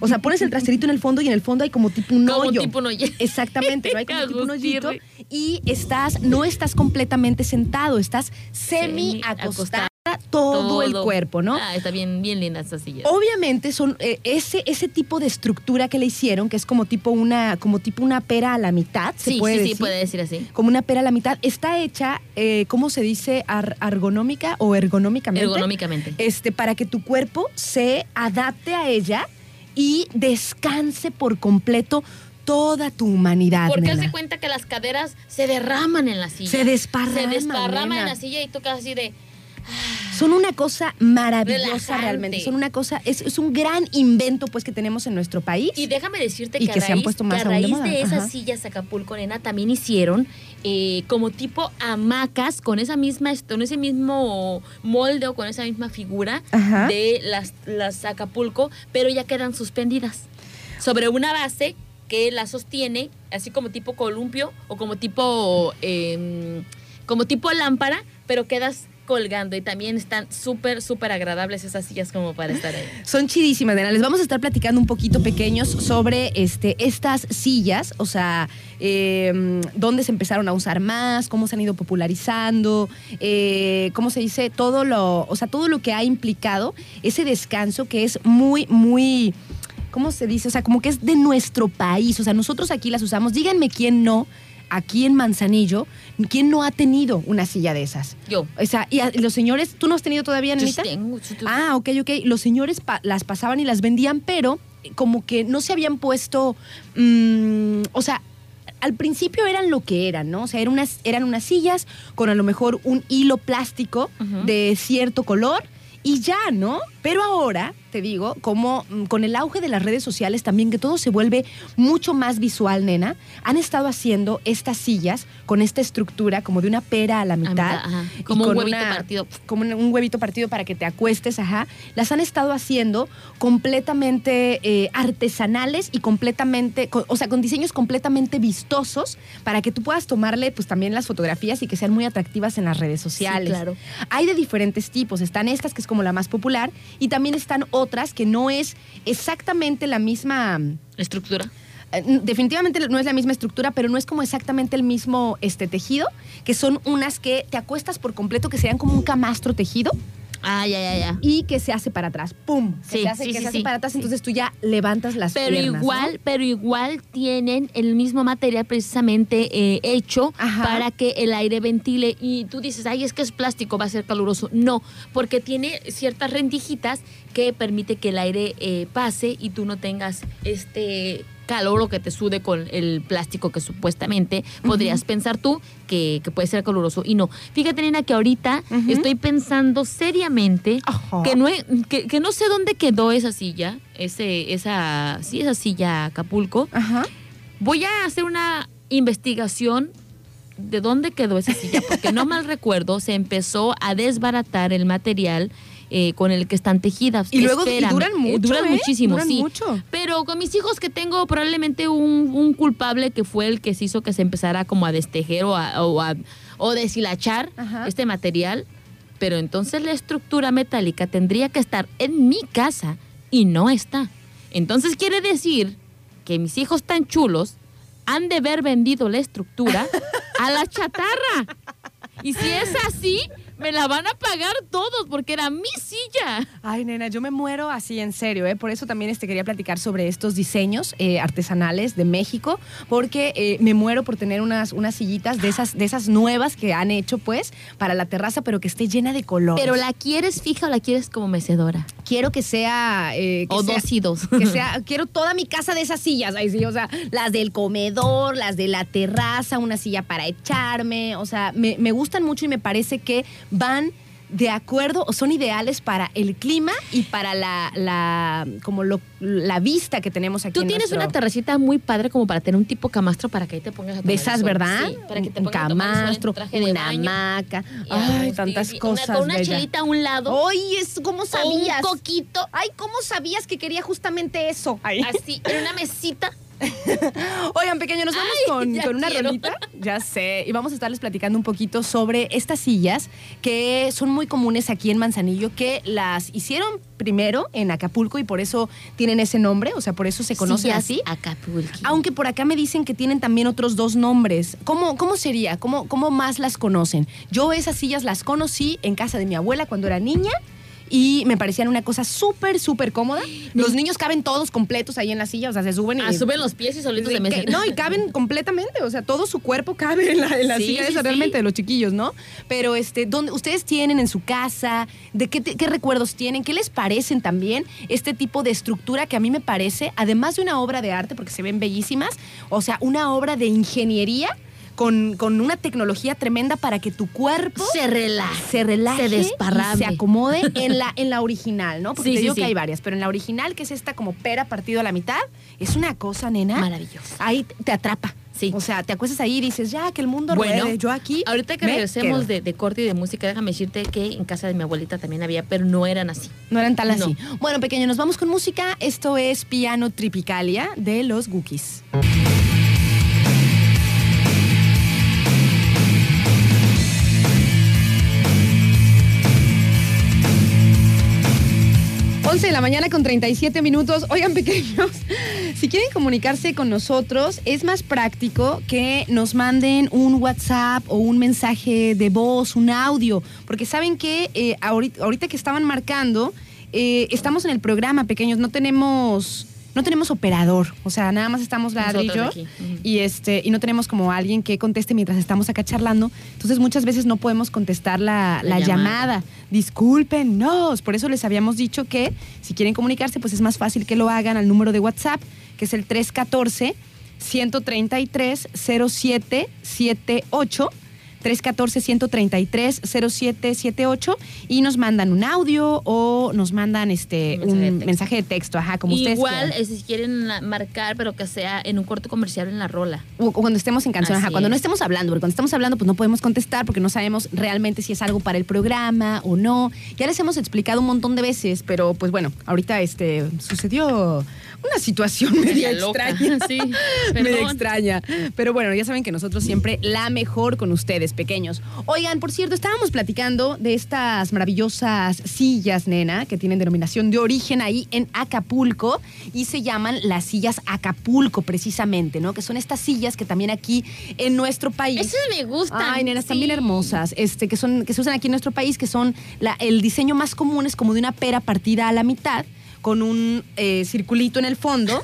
O sea, pones el traserito en el fondo y en el fondo hay como tipo un Como hoyo. tipo un hoyo. Exactamente, ¿no? Hay como tipo un hoyito. Y estás, no estás completamente sentado, estás semi Semi todo, el cuerpo, ¿no? Ah, está bien, bien linda esa silla. Obviamente son eh, ese, ese tipo de estructura que le hicieron, que es como tipo una, como tipo una pera a la mitad, se sí, puede sí, decir sí, puede decir así. como una pera a la mitad. Está hecha, eh, ¿cómo se dice? Ar- ergonómica o ergonómicamente. Ergonómicamente. Este, para que tu cuerpo se adapte a ella y descanse por completo toda tu humanidad. Porque nena. hace cuenta que las caderas se derraman en la silla. Se desparraman, Se desparraman nena. en la silla y tú quedas así de. Son una cosa maravillosa Relajante. realmente. Son una cosa, es, es un gran invento pues que tenemos en nuestro país. Y déjame decirte Y que, a se han raíz, puesto más que a de raíz de esas Ajá. sillas Acapulco, nena, también hicieron eh, como tipo hamacas con esa misma, con ese mismo molde o con esa misma figura Ajá. de las, las Acapulco, pero ya quedan suspendidas sobre una base que la sostiene, así como tipo columpio o como tipo, eh, como tipo lámpara, pero quedas colgando y también están súper, súper agradables esas sillas como para estar ahí. Son chidísimas, nena. Les vamos a estar platicando un poquito pequeños sobre este, estas sillas, o sea, eh, dónde se empezaron a usar más, cómo se han ido popularizando, eh, cómo se dice, todo lo, o sea, todo lo que ha implicado ese descanso que es muy, muy, ¿cómo se dice? O sea, como que es de nuestro país. O sea, nosotros aquí las usamos. Díganme quién no, aquí en Manzanillo, quién no ha tenido una silla de esas. Yo. O sea, y a- los señores, ¿tú no has tenido todavía, Yo Nenita? tengo, yo tengo- Ah, ok, ok. Los señores pa- las pasaban y las vendían, pero como que no se habían puesto, mm, o sea, al principio eran lo que eran, ¿no? O sea, eran unas, eran unas sillas con a lo mejor un hilo plástico de cierto color y ya, ¿no? Pero ahora te digo, como mm, con el auge de las redes sociales también, que todo se vuelve mucho más visual, nena, han estado haciendo estas sillas con esta estructura como de una pera a la mitad. mitad, ajá. y Como un huevito una- partido. Como un, huevito partido para que te acuestes, ajá. Las han estado haciendo completamente eh, artesanales y completamente, co- o sea, con diseños completamente vistosos para que tú puedas tomarle pues también las fotografías y que sean muy atractivas en las redes sociales. claro. Hay de diferentes tipos. Están estas, que es como la más popular, y también están otras que no es exactamente la misma. Estructura. eh, Definitivamente no es la misma estructura, pero no es como exactamente el mismo este, tejido, que son unas que te acuestas por completo, que serían como un camastro tejido Ah, ya, ya, ya. y que se hace para atrás. ¡Pum! Que Sí, se hace, sí, que sí, se hace para atrás, entonces tú ya levantas las Pero piernas. ¿no? igual, pero igual tienen el mismo material precisamente eh, hecho Ajá. para que el aire ventile. Y tú dices, ay, es que es plástico, va a ser caluroso. No, porque tiene ciertas rendijitas que permite que el aire eh, pase y tú no tengas este calor o que te sude con el plástico que supuestamente podrías pensar tú que, que puede ser caluroso y no. Fíjate, nena, que ahorita estoy pensando seriamente que no, he- que, que no sé dónde quedó esa silla, ese, esa, sí, esa silla Acapulco. Voy a hacer una investigación de dónde quedó esa silla, porque no mal recuerdo, se empezó a desbaratar el material eh, con el que están tejidas. Y luego y duran eh, mucho. duran ¿eh? muchísimo, Duran sí. mucho. Pero con mis hijos que tengo probablemente un, un culpable que fue el que se hizo que se empezara como a destejer o a, o a- o deshilachar Ajá. este material. Pero entonces la estructura metálica tendría que estar en mi casa y no está. Entonces quiere decir que mis hijos tan chulos han de haber vendido la estructura a la chatarra. Y si es así, me la van a pagar todos porque era mi silla. Ay, nena, yo me muero así en serio, ¿eh? Por eso también este, quería platicar sobre estos diseños eh, artesanales de México, porque eh, me muero por tener unas, unas sillitas de esas, de esas nuevas que han hecho, pues, para la terraza, pero que esté llena de color. Pero la quieres fija o la quieres como mecedora. quiero que sea... eh, que O sea- dos y dos. Que sea, quiero toda mi casa de esas sillas, ahí sí, o sea, las del comedor, las de la terraza, una silla para echarme, o sea, me, me gustan mucho y me parece que van de acuerdo o son ideales para el clima y para la, la como lo- la vista que tenemos aquí. Tú en tienes nuestro- una terracita muy padre como para tener un tipo camastro para que ahí te pongas a tomar de el esas, sol. ¿verdad? Sí, para que te un pongas a tomar el sol en tu camastro, traje de una hamaca, ay, a- tantas y- y cosas. Una, con una bella. chelita a un lado. Ay, es ¿cómo o sabías? un coquito. Ay, ¿cómo sabías que quería justamente eso? Ay. Así, en una mesita. Oigan, pequeño, nos vamos Ay, con, una quiero. rolita. Ya sé. Y vamos a estarles platicando un poquito sobre estas sillas que son muy comunes aquí en Manzanillo, que las hicieron primero en Acapulco y por eso tienen ese nombre, o sea, por eso se conocen Sillas así. Acapulco. Aunque por acá me dicen que tienen también otros dos nombres. ¿Cómo, cómo sería? ¿Cómo, ¿Cómo más las conocen? Yo esas sillas las conocí en casa de mi abuela cuando era niña y me parecían una cosa súper, súper cómoda. Los niños caben todos completos ahí en la silla, o sea, se suben y... Ah, suben los pies y solitos mesa. que- no, y caben completamente, o sea, todo su cuerpo cabe en la, en la Sí, silla sí, esa sí. realmente de los chiquillos, ¿no? Pero este, ¿dónde ustedes tienen en su casa? ¿De qué, te- qué recuerdos tienen? ¿Qué les parecen también este tipo de estructura que a mí me parece, además de una obra de arte, porque se ven bellísimas, o sea, una obra de ingeniería con, con una tecnología tremenda para que tu cuerpo se relaja. se relaje Se desparrame. y se acomode en la, en la original, ¿no? Porque Sí, te digo sí. que hay varias, pero en la original, que es esta como pera partido a la mitad, es una cosa, nena. Maravilloso. Ahí te atrapa. Sí. O sea, te acuestas ahí y dices, ya, que el mundo Bueno, ruede. Yo aquí. Ahorita que regresemos de, de corte y de música, déjame decirte que en casa de mi abuelita también había, pero no eran así. No eran tal No. así. Bueno, pequeño, nos vamos con música. Esto es Piano Tripicalia de los Gookies. Once de la mañana con 37 minutos. Oigan, pequeños, si quieren comunicarse con nosotros, es más práctico que nos manden un WhatsApp o un mensaje de voz, un audio, porque saben que eh, ahorita, ahorita que estaban marcando, eh, estamos en el programa, pequeños, no tenemos, no tenemos operador, o sea, nada más estamos Nosotros yo, aquí. Y este y no tenemos como alguien que conteste mientras estamos acá charlando, entonces muchas veces no podemos contestar la, La la llamada. llamada. Discúlpenos, por eso les habíamos dicho que si quieren comunicarse, pues es más fácil que lo hagan al número de WhatsApp, que es el 314 133 0778 314-133-0778 y nos mandan un audio o nos mandan este Un mensaje de texto. mensaje de texto, ajá, como ustedes Igual, eh, si quieren marcar, pero que sea en un corto comercial en la rola. O o cuando estemos en canción, Así ajá, cuando no es. estemos hablando, porque cuando estamos hablando pues no podemos contestar porque no sabemos realmente si es algo para el programa o no. Ya les hemos explicado un montón de veces, pero pues bueno, ahorita este sucedió una situación media extraña. Sí, media extraña. Pero bueno, ya saben que nosotros siempre la mejor con ustedes, pequeños. Oigan, por cierto, estábamos platicando de estas maravillosas sillas, nena, que tienen denominación de origen ahí en Acapulco y se llaman las sillas Acapulco, precisamente, ¿no? Que son estas sillas que también aquí en nuestro país. Esas me gustan. Ay, nenas, sí. hermosas. Este, que son, que se usan aquí en nuestro país, que son la- el diseño más común es como de una pera partida a la mitad, con un eh, circulito en el fondo.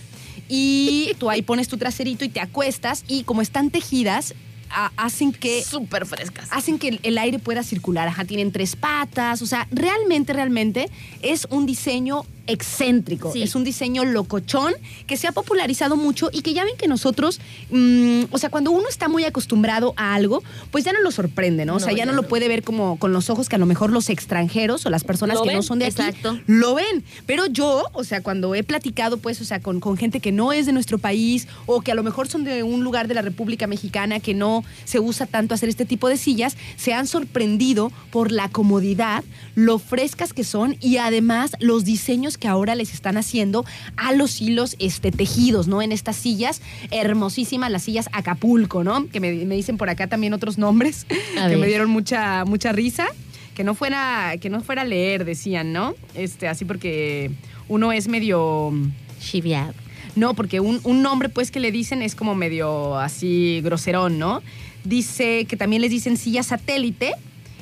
Y tú ahí pones tu traserito y te acuestas. Y como están tejidas, a- hacen que Súper frescas. hacen que el, el aire pueda circular. Ajá, tienen tres patas. O sea, realmente, realmente es un diseño excéntrico. Sí. Es un diseño locochón que se ha popularizado mucho y que ya ven que nosotros, mm, o sea, cuando uno está muy acostumbrado a algo, pues ya no lo sorprende, ¿no? O sea, No, ya no lo puede ver como con los ojos que a lo mejor los extranjeros o las personas ¿Lo que no son de aquí Exacto. lo ven. Pero yo, o sea, cuando he platicado, pues, o sea, con, con gente que no es de nuestro país o que a lo mejor son de un lugar de la República Mexicana que no se usa tanto hacer este tipo de sillas, se han sorprendido por la comodidad, lo frescas que son y además los diseños que ahora les están haciendo a los hilos este, tejidos, ¿no? En estas sillas hermosísimas, las sillas Acapulco, ¿no? Que me, me dicen por acá también otros nombres A que ver. me dieron mucha, mucha risa que no fuera que no fuera a leer decían no este así porque uno es medio Chiviado. no porque un, un nombre pues que le dicen es como medio así groserón no dice que también les dicen silla satélite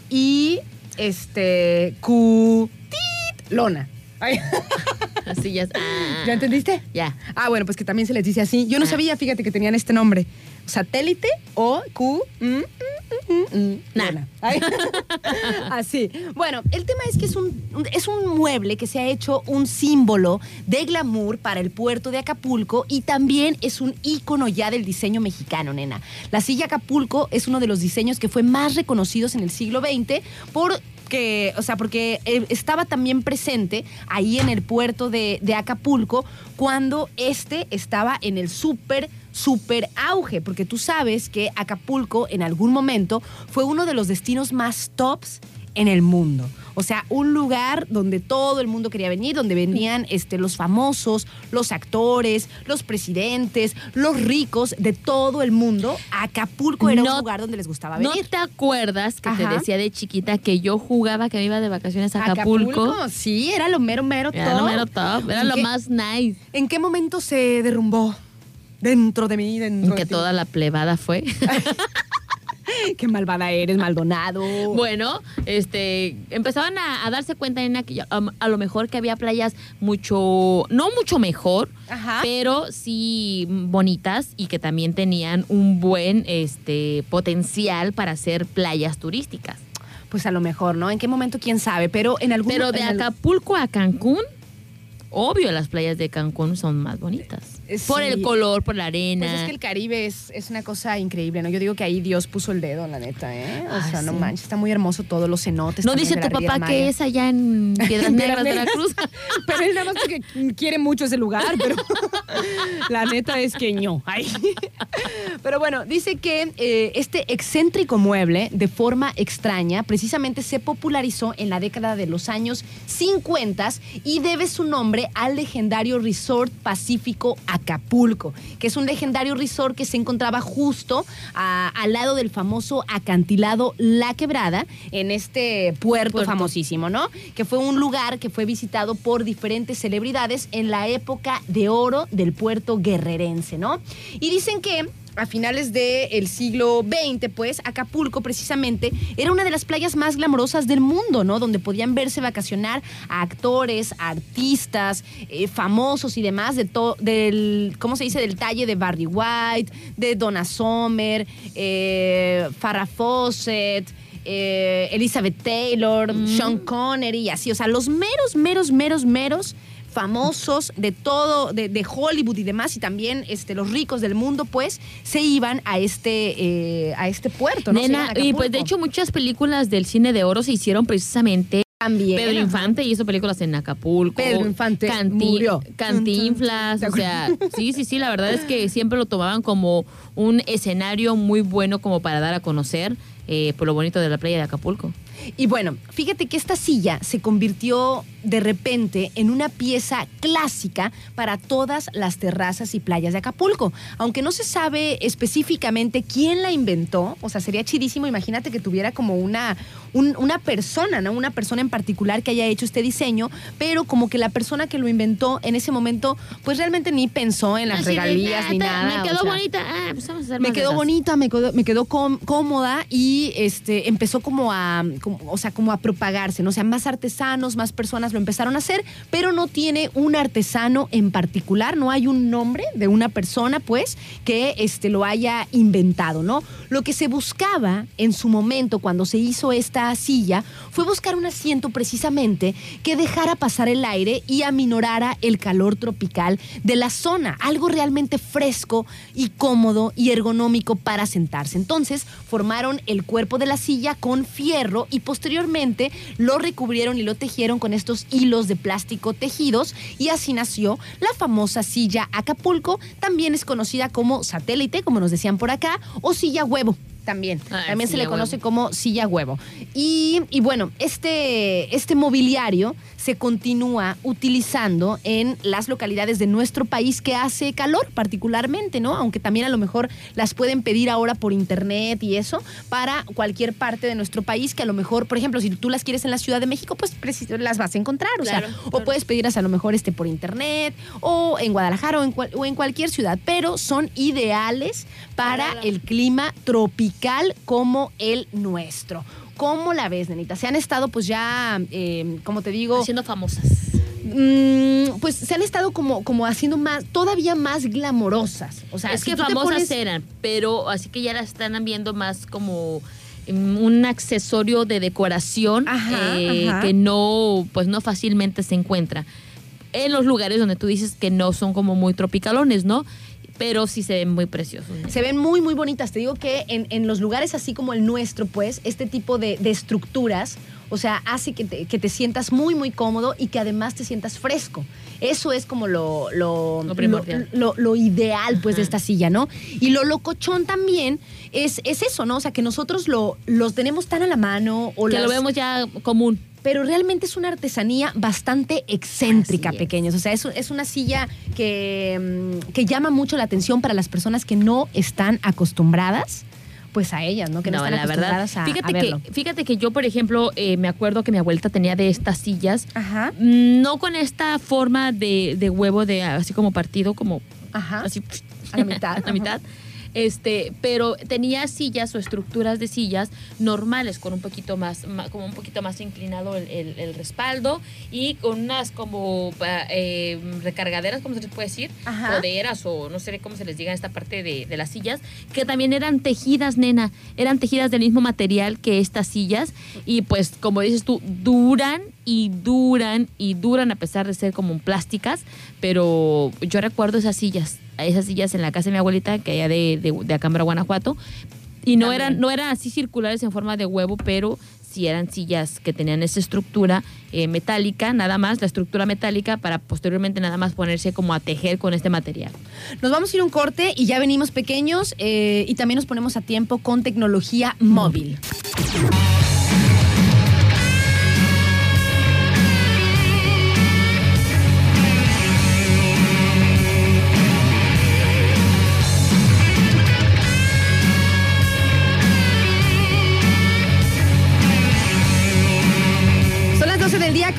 y este cu tit, lona Ay, Así ya. Ah, ¿Ya entendiste? Ya. Ah, bueno, pues que también se les dice así. Yo no Ah. sabía, fíjate, que tenían este nombre. Satélite o Q. mm, mm, mm, Nah. así. Bueno, el tema es que es un- es un mueble que se ha hecho un símbolo de glamour para el puerto de Acapulco y también es un ícono ya del diseño mexicano, nena. La silla Acapulco es uno de los diseños que fue más reconocidos en el siglo XX por que, o sea, porque eh, estaba también presente ahí en el puerto de, de Acapulco cuando este estaba en el súper, súper auge, porque tú sabes que Acapulco en algún momento fue uno de los destinos más tops en el mundo. O sea, un lugar donde todo el mundo quería venir, donde venían este, los famosos, los actores, los presidentes, los ricos de todo el mundo. Acapulco era No- un lugar donde les gustaba ¿No venir. te acuerdas que Ajá. te decía de chiquita que yo jugaba, que me iba de vacaciones a Acapulco? Sí, era lo mero, mero Era top. lo mero top, era ¿En lo qué- más nice. ¿En qué momento se derrumbó? Dentro de mí, dentro Que de ti. toda la plebada fue. Qué malvada eres, Maldonado. Bueno, este, empezaban a, a darse cuenta en aquello, a, a lo mejor que había playas mucho, no mucho mejor, Ajá. pero sí bonitas y que también tenían un buen este potencial para ser playas turísticas. Pues a lo mejor, ¿no? ¿En qué momento? ¿Quién sabe? Pero en algún Pero de Acapulco a Cancún, obvio las playas de Cancún son más bonitas. Por el color, por la arena. Pues es que el Caribe es, es una cosa increíble, ¿no? Yo digo que ahí Dios puso el dedo, la neta, ¿eh? O Ay, sea, no manches, está muy hermoso todo, los cenotes. ¿No dice de tu la papá que es allá en Piedras Negras, Veracruz? pero él nada más porque quiere mucho ese lugar, pero la neta es que no. Ay. Pero bueno, dice que eh, este excéntrico mueble, de forma extraña, precisamente se popularizó en la década de los años 50 y debe su nombre al legendario Resort Pacífico Acapulco, que es un legendario resort que se encontraba justo a- al lado del famoso acantilado La Quebrada, en este puerto, Puerto. famosísimo, ¿no? Que fue un lugar que fue visitado por diferentes celebridades en la época de oro del puerto guerrerense, ¿no? Y dicen que a finales del siglo XX, pues, Acapulco precisamente era una de las playas más glamorosas del mundo, ¿no? Donde podían verse vacacionar a actores, a artistas, eh, famosos y demás, de to- del, ¿cómo se dice? Del talle de Barry White, de Donna Summer, eh, Farrah Fawcett, eh, Elizabeth Taylor, Mm. Sean Connery y así. O sea, los meros, meros, meros, meros famosos de todo, de, de Hollywood y demás, y también este, los ricos del mundo, pues, se iban a este, eh, a este puerto, ¿no? Nena, y pues de hecho muchas películas del cine de oro se hicieron precisamente también. Pedro. Infante hizo películas en Acapulco. Pedro Infante Canti- murió. Cantinflas, ¿Te o sea, sí, sí, sí, la verdad es que siempre lo tomaban como un escenario muy bueno como para dar a conocer eh, por lo bonito de la playa de Acapulco. Y bueno, fíjate que esta silla se convirtió de repente en una pieza clásica para todas las terrazas y playas de Acapulco. Aunque no se sabe específicamente quién la inventó, o sea, sería chidísimo, imagínate que tuviera como una, un- una persona, ¿no? Una persona en particular que haya hecho este diseño, pero como que la persona que lo inventó en ese momento, pues realmente ni pensó en las Así regalías "Ah, ni nada. Me o quedó sea, bonita. Ah, pues vamos a hacer me quedó bonita, me quedó, me quedó cómoda y este empezó como a, como- o sea, como a propagarse, ¿no? O sea, más artesanos, más personas lo empezaron a hacer, pero no tiene un artesano en particular, no hay un nombre de una persona, pues, que este lo haya inventado, ¿no? Lo que se buscaba en su momento cuando se hizo esta silla fue buscar un asiento precisamente que dejara pasar el aire y aminorara el calor tropical de la zona, algo realmente fresco y cómodo y ergonómico para sentarse. Entonces formaron el cuerpo de la silla con fierro y posteriormente lo recubrieron y lo tejieron con estos hilos de plástico tejidos y así nació la famosa silla Acapulco, también es conocida como satélite, como nos decían por acá, o silla huevo. También. Ah, También se le conoce huevo. como silla huevo. Y, y bueno, este, este mobiliario se continúa utilizando en las localidades de nuestro país que hace calor particularmente, ¿no? Aunque también a lo mejor las pueden pedir ahora por internet y eso, para cualquier parte de nuestro país que a lo mejor, por ejemplo, si tú las quieres en la Ciudad de México, pues las vas a encontrar, o Claro, sea, o puedes pedirlas a lo mejor este por internet o en Guadalajara o en, cual- o en cualquier ciudad, pero son ideales para Para- el clima tropical como el nuestro. ¿Cómo la ves, nenita? Se han estado pues ya, eh, como te digo, Haciendo famosas. mm, pues se han estado como, como haciendo más, todavía más glamorosas. O sea, es si que famosas pones- eran, pero así que ya las están viendo más como mm, un accesorio de decoración Ajá, eh, ajá. que no, pues no fácilmente se encuentra. En los lugares donde tú dices que no son como muy tropicalones, ¿no? Pero sí se ven muy preciosos. Se ven muy, muy bonitas. Te digo que en, en los lugares así como el nuestro, pues, este tipo de, de estructuras, o sea, hace que te, que te sientas muy, muy cómodo y que además te sientas fresco. Eso es como lo, lo, Lo lo- lo ideal, pues, de esta silla, ¿no? Y lo locochón también es, es eso, ¿no? O sea, que nosotros lo, los tenemos tan a la mano o Que lo vemos ya común. Pero realmente es una artesanía bastante excéntrica, pequeños. O sea, es, es una silla que, mm, que llama mucho la atención para las personas que no están acostumbradas, pues a ellas, ¿no? Que no, No, están la verdad. a, Fíjate, a verlo. que, fíjate que yo, por ejemplo, eh, me acuerdo que mi abuelita tenía de estas sillas, Ajá, mm, no con esta forma de, de huevo, de así como partido, como ajá. así A la mitad, a la mitad. Este, pero tenía sillas o estructuras de sillas normales con un poquito más, como un poquito más inclinado el, el- el respaldo y con unas como eh, recargaderas, como se les puede decir, Ajá. poderas o no sé cómo se les diga esta parte de, de las sillas, que también eran tejidas, nena, eran tejidas del mismo material que estas sillas y pues como dices tú, duran y duran y duran a pesar de ser como plásticas, pero yo recuerdo esas sillas, esas sillas en la casa de mi abuelita, que allá de, de, de Acambra, Guanajuato, y no También. eran, no eran así circulares en forma de huevo, pero sí eran sillas que tenían esa estructura eh, metálica, nada más, la estructura metálica, para posteriormente nada más ponerse como a tejer con este material. Nos vamos a ir un corte y ya venimos pequeños eh, y también nos ponemos a tiempo con tecnología móvil.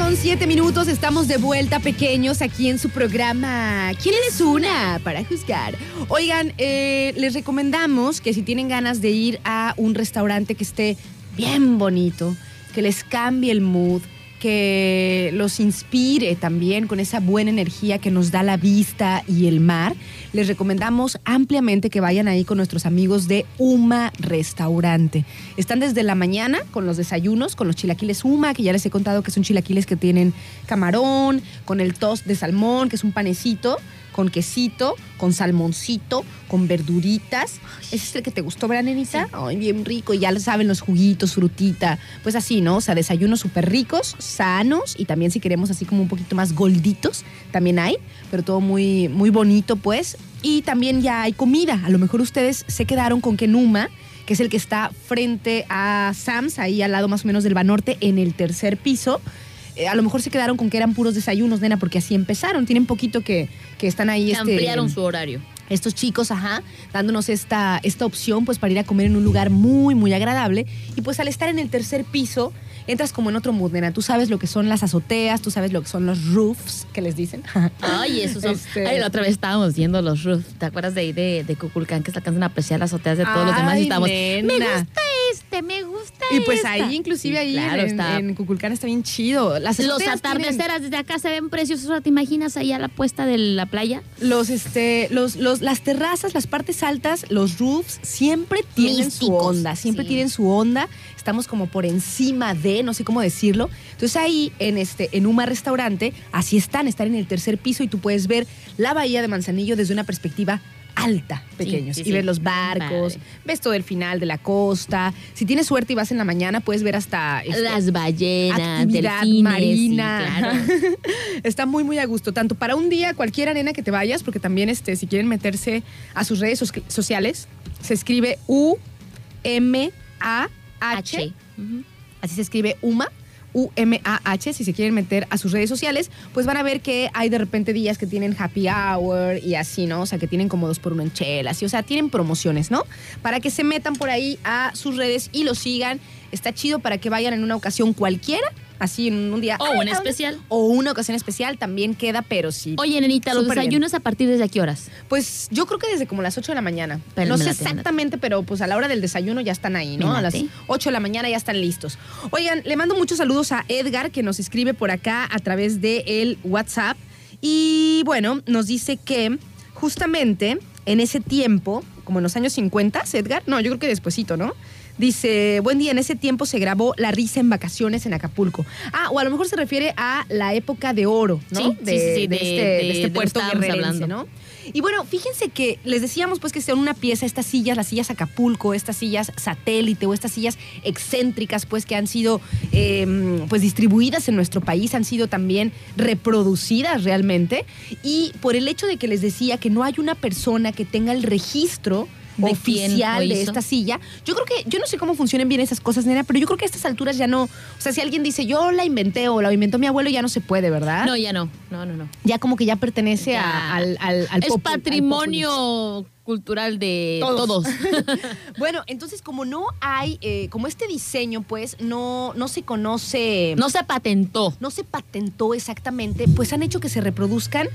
Con 7 minutos. Estamos de vuelta pequeños aquí en su programa ¿Quién es una? Para juzgar. Oigan, eh, les recomendamos que si tienen ganas de ir a un restaurante que esté bien bonito, que les cambie el mood, que los inspire también con esa buena energía que nos da la vista y el mar, les recomendamos ampliamente que vayan ahí con nuestros amigos de Uma Restaurante. Están desde la mañana con los desayunos, con los chilaquiles Uma, que ya les he contado que son chilaquiles que tienen camarón, con el toast de salmón, que es un panecito con quesito, con salmoncito, con verduritas. ¿Ese es el que te gustó, ¿verdad, nenita? Ay, bien rico. Y ya lo saben, los juguitos, frutita. Pues así, ¿no? O sea, desayunos súper ricos, sanos y también si queremos así como un poquito más golditos, también hay, pero todo muy, muy bonito, pues. Y también ya hay comida. A lo mejor ustedes se quedaron con que Numa que es el que está frente a Sam's, ahí al lado más o menos del Banorte, en el tercer piso. Eh, a lo mejor se quedaron con que eran puros desayunos, nena, porque así empezaron. Tienen poquito que, que están ahí. este, ampliaron su horario. Estos chicos, ajá, dándonos esta, esta opción pues para ir a comer en un lugar muy, muy agradable. Y pues al estar en el tercer piso, entras como en otro mood, nena. Tú sabes lo que son las azoteas, tú sabes lo que son los roofs, que les dicen. Ay, esos son. Este- Ay, la otra vez estábamos viendo los roofs. ¿Te acuerdas de ahí de, de Cuculcán que alcanzan a apreciar las azoteas de todos los demás? Y estábamos. nena. Me gusta este, me gusta Y pues esta". ahí, inclusive ahí claro, en, está. en Cuculcán está bien chido. Las Los tienen- atardeceres desde acá se ven preciosos. ¿Te imaginas ahí a la puesta de la playa? los este los, los las terrazas, las partes altas, los roofs siempre tienen su onda, siempre sí. tienen su onda. Estamos como por encima de, no sé cómo decirlo. Entonces ahí en este en Uma restaurante, así están, están en el tercer piso y tú puedes ver la bahía de Manzanillo desde una perspectiva alta, pequeños. sí, y sí. ves los barcos, ves todo el final de la costa. Si tienes suerte y vas en la mañana, puedes ver hasta este, Las ballenas, actividad delfines, marina. claro. Está muy, muy a gusto. Tanto para un día, cualquier arena que te vayas, porque también este, si quieren meterse a sus redes soci- sociales, se escribe U-M-A-H. H. Así se escribe UMA. U-M-A-H, si se quieren meter a sus redes sociales, pues van a ver que hay de repente días que tienen happy hour y así, ¿no? O sea, que tienen como dos por uno en chelas y, o sea, tienen promociones, ¿no? Para que se metan por ahí a sus redes y lo sigan. Está chido para que vayan en una ocasión cualquiera, así en un día. O "Ay, un ¿a dónde especial. o una ocasión especial también queda, pero sí. Oye, nenita, los Súper desayunos a partir de qué horas? Pues yo creo que desde como las 8 de la mañana. Pero no me sé late, me late. exactamente, pero pues a la hora del desayuno ya están ahí, ¿no? Me A las late. 8 de la mañana ya están listos. Oigan, le mando muchos saludos a Edgar que nos escribe por acá a través de el WhatsApp. Y bueno, nos dice que justamente en ese tiempo, como en los años 50, Edgar, no, yo creo que despuesito, ¿no? Dice, buen día, en ese tiempo se grabó La risa en vacaciones en Acapulco. Ah, o a lo mejor se refiere a la época de oro, ¿no? Sí, sí, de, sí, sí, de de- este, de- este puerto guerrerense, hablando. ¿no? Y bueno, fíjense que les decíamos pues que son una pieza estas sillas, las sillas Acapulco, estas sillas satélite o estas sillas excéntricas pues que han sido eh, pues distribuidas en nuestro país, han sido también reproducidas realmente y por el hecho de que les decía que no hay una persona que tenga el registro ¿De oficial de esta silla. Yo creo que, yo no sé cómo funcionan bien esas cosas, nena, pero yo creo que a estas alturas ya no, o sea, si alguien dice yo la inventé o la inventó mi abuelo, ya no se puede, ¿verdad? No, ya no. No, no, no. ya como que ya pertenece Ya. a- al, al, al es patrimonio cultural de Todos. Bueno, entonces como no hay, eh, como este diseño, pues no, no se conoce, no se patentó. no se patentó exactamente, pues han hecho que se reproduzcan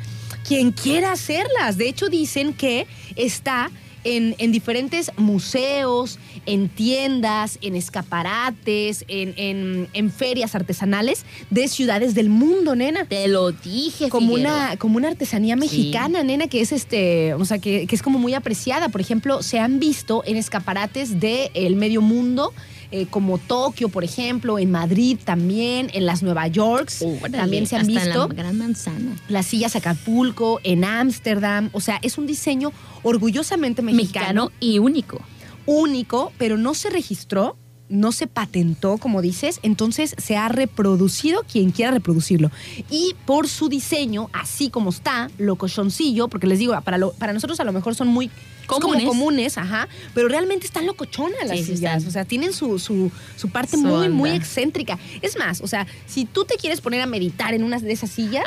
quien quiera hacerlas. De hecho, dicen que está en, en diferentes museos, en tiendas, en escaparates, en, en- en ferias artesanales de ciudades del mundo, nena. Te lo dije, Como una, como una artesanía Sí. mexicana, nena, que es este, o sea, que, que es como muy apreciada. Por ejemplo, se han visto en escaparates del medio mundo, eh, como Tokio, por ejemplo, en Madrid también, en las Nueva Yorks, Órale, también se han hasta visto. la Gran Manzana. Las sillas Acapulco, en Ámsterdam, o sea, es un diseño orgullosamente mexicano, Mexicano y único. único, pero no se registró, no se patentó, como dices, entonces se ha reproducido quien quiera reproducirlo. Y por su diseño, así como está, locochoncillo, porque les digo, para, lo- para nosotros a lo mejor son muy es como Comunes. comunes, ajá, pero realmente están locochonas las Sí, sillas, o sea, tienen su, su, su parte muy, muy excéntrica. Es más, o sea, si tú te quieres poner a meditar en una de esas sillas,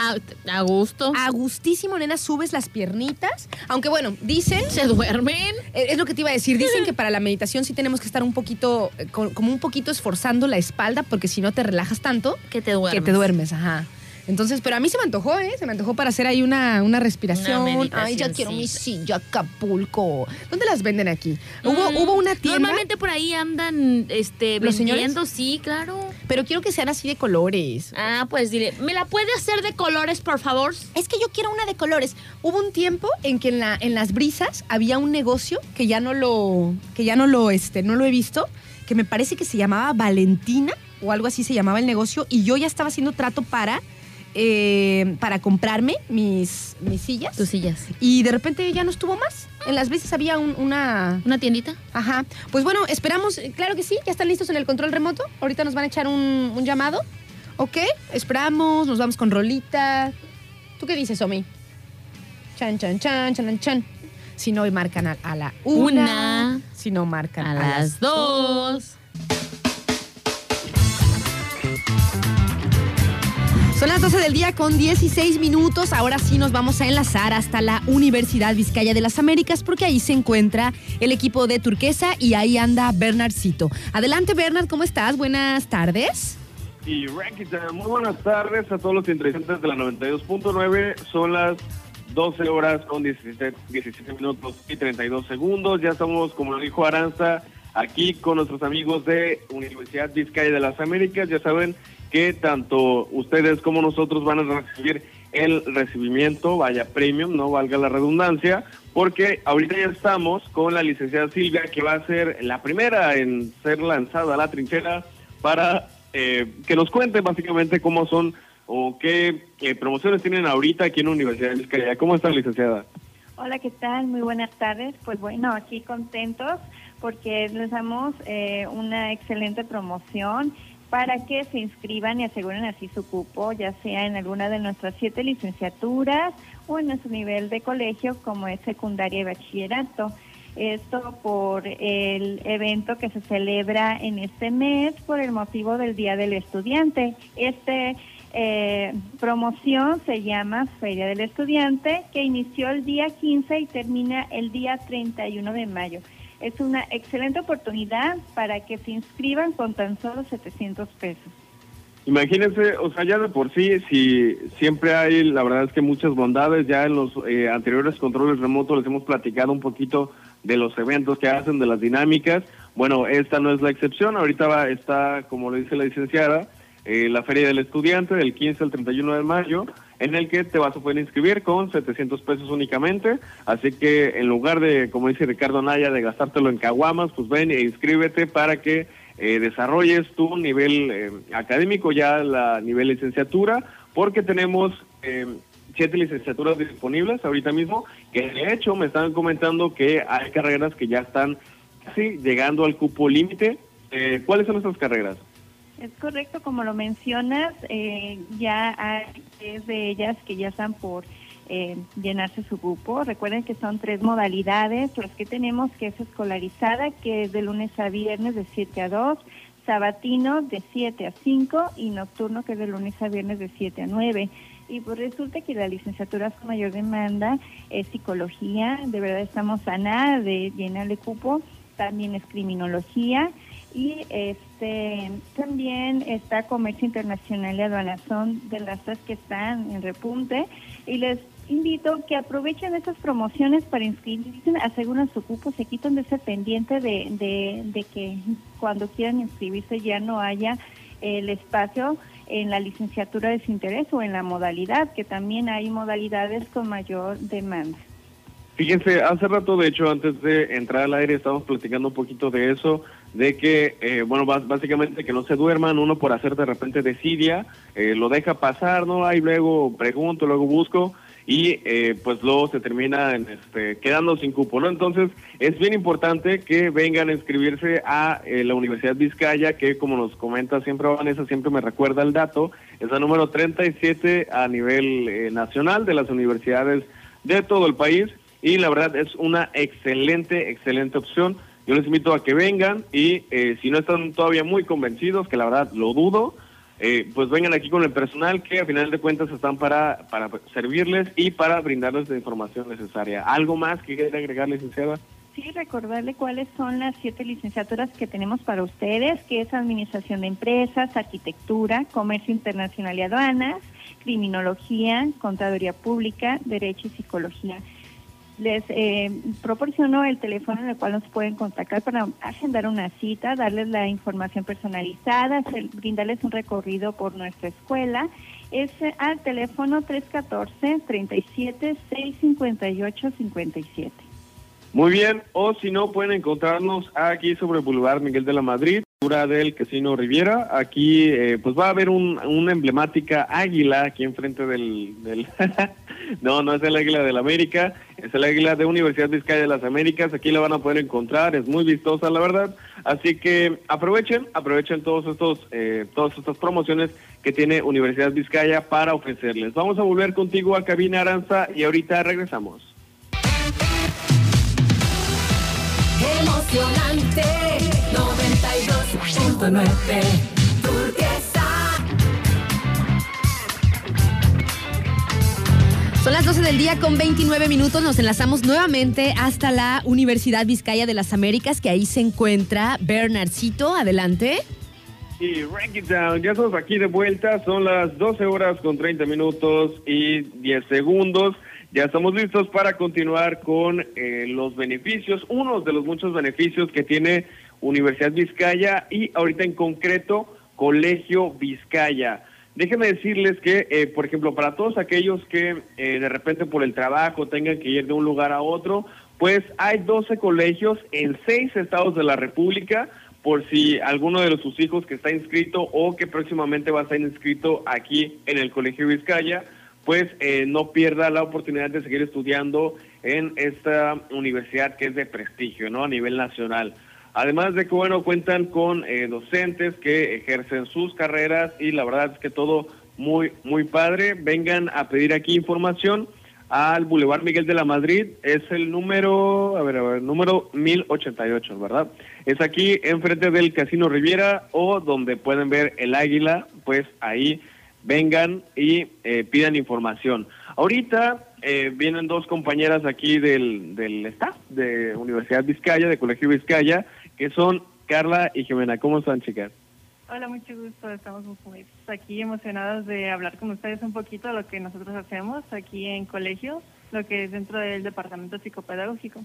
A, a gusto. a gustísimo, nena, subes las piernitas, aunque bueno, dicen Se duermen. eh, Es lo que te iba a decir. Dicen que para la meditación sí tenemos que estar un poquito, eh, co- como un poquito esforzando la espalda, porque si no te relajas tanto, Que te duermes. que te duermes, ajá. Entonces, pero a mí se me antojó, ¿eh? Se me antojó para hacer ahí una, una respiración. Una Ay, ya quiero mi silla Acapulco. ¿Dónde las venden aquí? Hubo, Mm, hubo una tienda, Normalmente por ahí andan este, ¿Los señores? vendiendo, sí, claro. pero quiero que sean así de colores. Ah, pues dile, ¿me la puede hacer de colores, por favor? Es que yo quiero una de colores. Hubo un tiempo en que en, la, en las brisas había un negocio que ya no lo, que ya no lo, este, no lo he visto, que me parece que se llamaba Valentina o algo así se llamaba el negocio y yo ya estaba haciendo trato para, eh, para comprarme mis, mis sillas. Tus sillas. Y de repente ya no estuvo más. En las brisas había un- una... ¿Una tiendita? Ajá. Pues bueno, esperamos, eh, claro que sí, ya están listos en el control remoto. Ahorita nos van a echar un, un llamado. ¿Ok? Esperamos, nos vamos con Rolita. ¿Tú qué dices, Omi? Chan, chan, chan, chan, chan. Si no, marcan a, a la una. Una. Si no, marcan A a, las dos. Son las 12 del día con 16 minutos. Ahora sí nos vamos a enlazar hasta la Universidad Vizcaya de las Américas porque ahí se encuentra el equipo de Turquesa y ahí anda Bernardcito. Adelante, Bernard, ¿cómo estás? Buenas tardes. Y Rakita, muy buenas tardes a todos los interesantes de la 92.9. Son las 12 horas con 17, 17 minutos y 32 segundos. Ya estamos, como lo dijo Aranza, aquí con nuestros amigos de Universidad Vizcaya de las Américas. Ya saben que tanto ustedes como nosotros van a recibir el recibimiento, vaya premium, no valga la redundancia, porque ahorita ya estamos con la licenciada Silvia, que va a ser la primera en ser lanzada a la trinchera para eh, que nos cuente básicamente cómo son o qué, qué promociones tienen ahorita aquí en la Universidad de Vizcaya. ¿Cómo está, licenciada? Hola, ¿qué tal? Muy buenas tardes. Pues bueno, aquí contentos porque les damos eh, una excelente promoción para que se inscriban y aseguren así su cupo, ya sea en alguna de nuestras siete licenciaturas o en nuestro nivel de colegio como es secundaria y bachillerato. Esto por el evento que se celebra en este mes por el motivo del Día del Estudiante. Este eh, promoción se llama Feria del Estudiante, que inició el día 15 y termina el día 31 de mayo. Es una excelente oportunidad para que se inscriban con tan solo 700 pesos. Imagínense, o sea, ya de por sí, si siempre hay, la verdad es que muchas bondades, ya en los eh, anteriores controles remotos les hemos platicado un poquito de los eventos que hacen, de las dinámicas. Bueno, esta no es la excepción, ahorita va, está, como le dice la licenciada, eh, la Feria del Estudiante del 15 al 31 de mayo, en el que te vas a poder inscribir con 700 pesos únicamente. Así que en lugar de, como dice Ricardo Naya, de gastártelo en caguamas, pues ven e inscríbete para que eh, desarrolles tu nivel eh, académico, ya la nivel licenciatura, porque tenemos eh, siete licenciaturas disponibles ahorita mismo, que de hecho me están comentando que hay carreras que ya están casi llegando al cupo límite. Eh, ¿Cuáles son esas carreras? Es correcto, como lo mencionas, eh, ya hay tres de ellas que ya están por eh, llenarse su grupo. Recuerden que son tres modalidades, las que tenemos que es escolarizada, que es de lunes a viernes de 7 a 2, sabatino de 7 a 5 y nocturno que es de lunes a viernes de 7 a 9. Y pues resulta que la licenciatura con mayor demanda es psicología, de verdad estamos a nada de llenarle cupo, también es criminología y este también está comercio internacional y aduanas son de las que están en repunte. Y les invito que aprovechen esas promociones para inscribirse, aseguran su cupo, se quitan de ese pendiente de, de, de que cuando quieran inscribirse ya no haya el espacio en la licenciatura de su interés o en la modalidad, que también hay modalidades con mayor demanda. Fíjense, hace rato, de hecho, antes de entrar al aire, estábamos platicando un poquito de eso, de que, eh, bueno, básicamente que no se duerman, uno por hacer de repente desidia, eh, lo deja pasar, ¿no? Ahí luego pregunto, luego busco, y eh, pues luego se termina en, este, quedando sin cupo, ¿no? Entonces, es bien importante que vengan a inscribirse a eh, la Universidad Vizcaya, que como nos comenta siempre Vanessa, siempre me recuerda el dato, es la número 37 a nivel eh, nacional de las universidades de todo el país y la verdad es una excelente, excelente opción. Yo les invito a que vengan y eh, si no están todavía muy convencidos, que la verdad lo dudo, eh, pues vengan aquí con el personal que a final de cuentas están para, para servirles y para brindarles la información necesaria. ¿Algo más que quiera agregar, licenciada? Sí, recordarle cuáles son las siete licenciaturas que tenemos para ustedes, que es Administración de Empresas, Arquitectura, Comercio Internacional y Aduanas, criminología, contaduría pública, derecho y psicología. Les eh, proporciono el teléfono en el cual nos pueden contactar para agendar una cita, darles la información personalizada, brindarles un recorrido por nuestra escuela. Es eh, al teléfono 314 37 658 57. Muy bien, o si no, pueden encontrarnos aquí sobre Boulevard Miguel de la Madrid, del Casino Riviera. Aquí eh, pues va a haber un, una emblemática águila aquí enfrente del... del no, no es el águila de la América, es el águila de Universidad Vizcaya de las Américas. Aquí la van a poder encontrar, es muy vistosa la verdad. Así que aprovechen, aprovechen todos estos, eh, todas estas promociones que tiene Universidad Vizcaya para ofrecerles. Vamos a volver contigo a Cabina Aranza y ahorita regresamos. Emocionante 92.9 Son las 12 del día con 29 minutos. Nos enlazamos nuevamente hasta la Universidad Vizcaya de las Américas, que ahí se encuentra Bernardcito. Adelante. Y Rank It Down, ya estamos aquí de vuelta. Son las 12 horas con 30 minutos y 10 segundos. Ya estamos listos para continuar con eh, los beneficios, uno de los muchos beneficios que tiene Universidad Vizcaya y ahorita en concreto Colegio Vizcaya. Déjenme decirles que, eh, por ejemplo, para todos aquellos que eh, de repente por el trabajo tengan que ir de un lugar a otro, pues hay 12 colegios en seis estados de la República por si alguno de sus hijos que está inscrito o que próximamente va a estar inscrito aquí en el Colegio Vizcaya, pues eh, no pierda la oportunidad de seguir estudiando en esta universidad que es de prestigio, ¿no? A nivel nacional. Además de que, bueno, cuentan con eh, docentes que ejercen sus carreras y la verdad es que todo muy, muy padre. Vengan a pedir aquí información al Boulevard Miguel de la Madrid. Es el número, a ver, a ver, número 1088, ¿verdad? Es aquí enfrente del Casino Riviera o donde pueden ver el águila, pues ahí vengan y eh, pidan información. Ahorita eh, vienen dos compañeras aquí del, del staff de Universidad Vizcaya, de Colegio Vizcaya, que son Carla y Jimena. ¿Cómo están, chicas? Hola, mucho gusto. Estamos muy aquí emocionados de hablar con ustedes un poquito de lo que nosotros hacemos aquí en colegio, lo que es dentro del departamento psicopedagógico.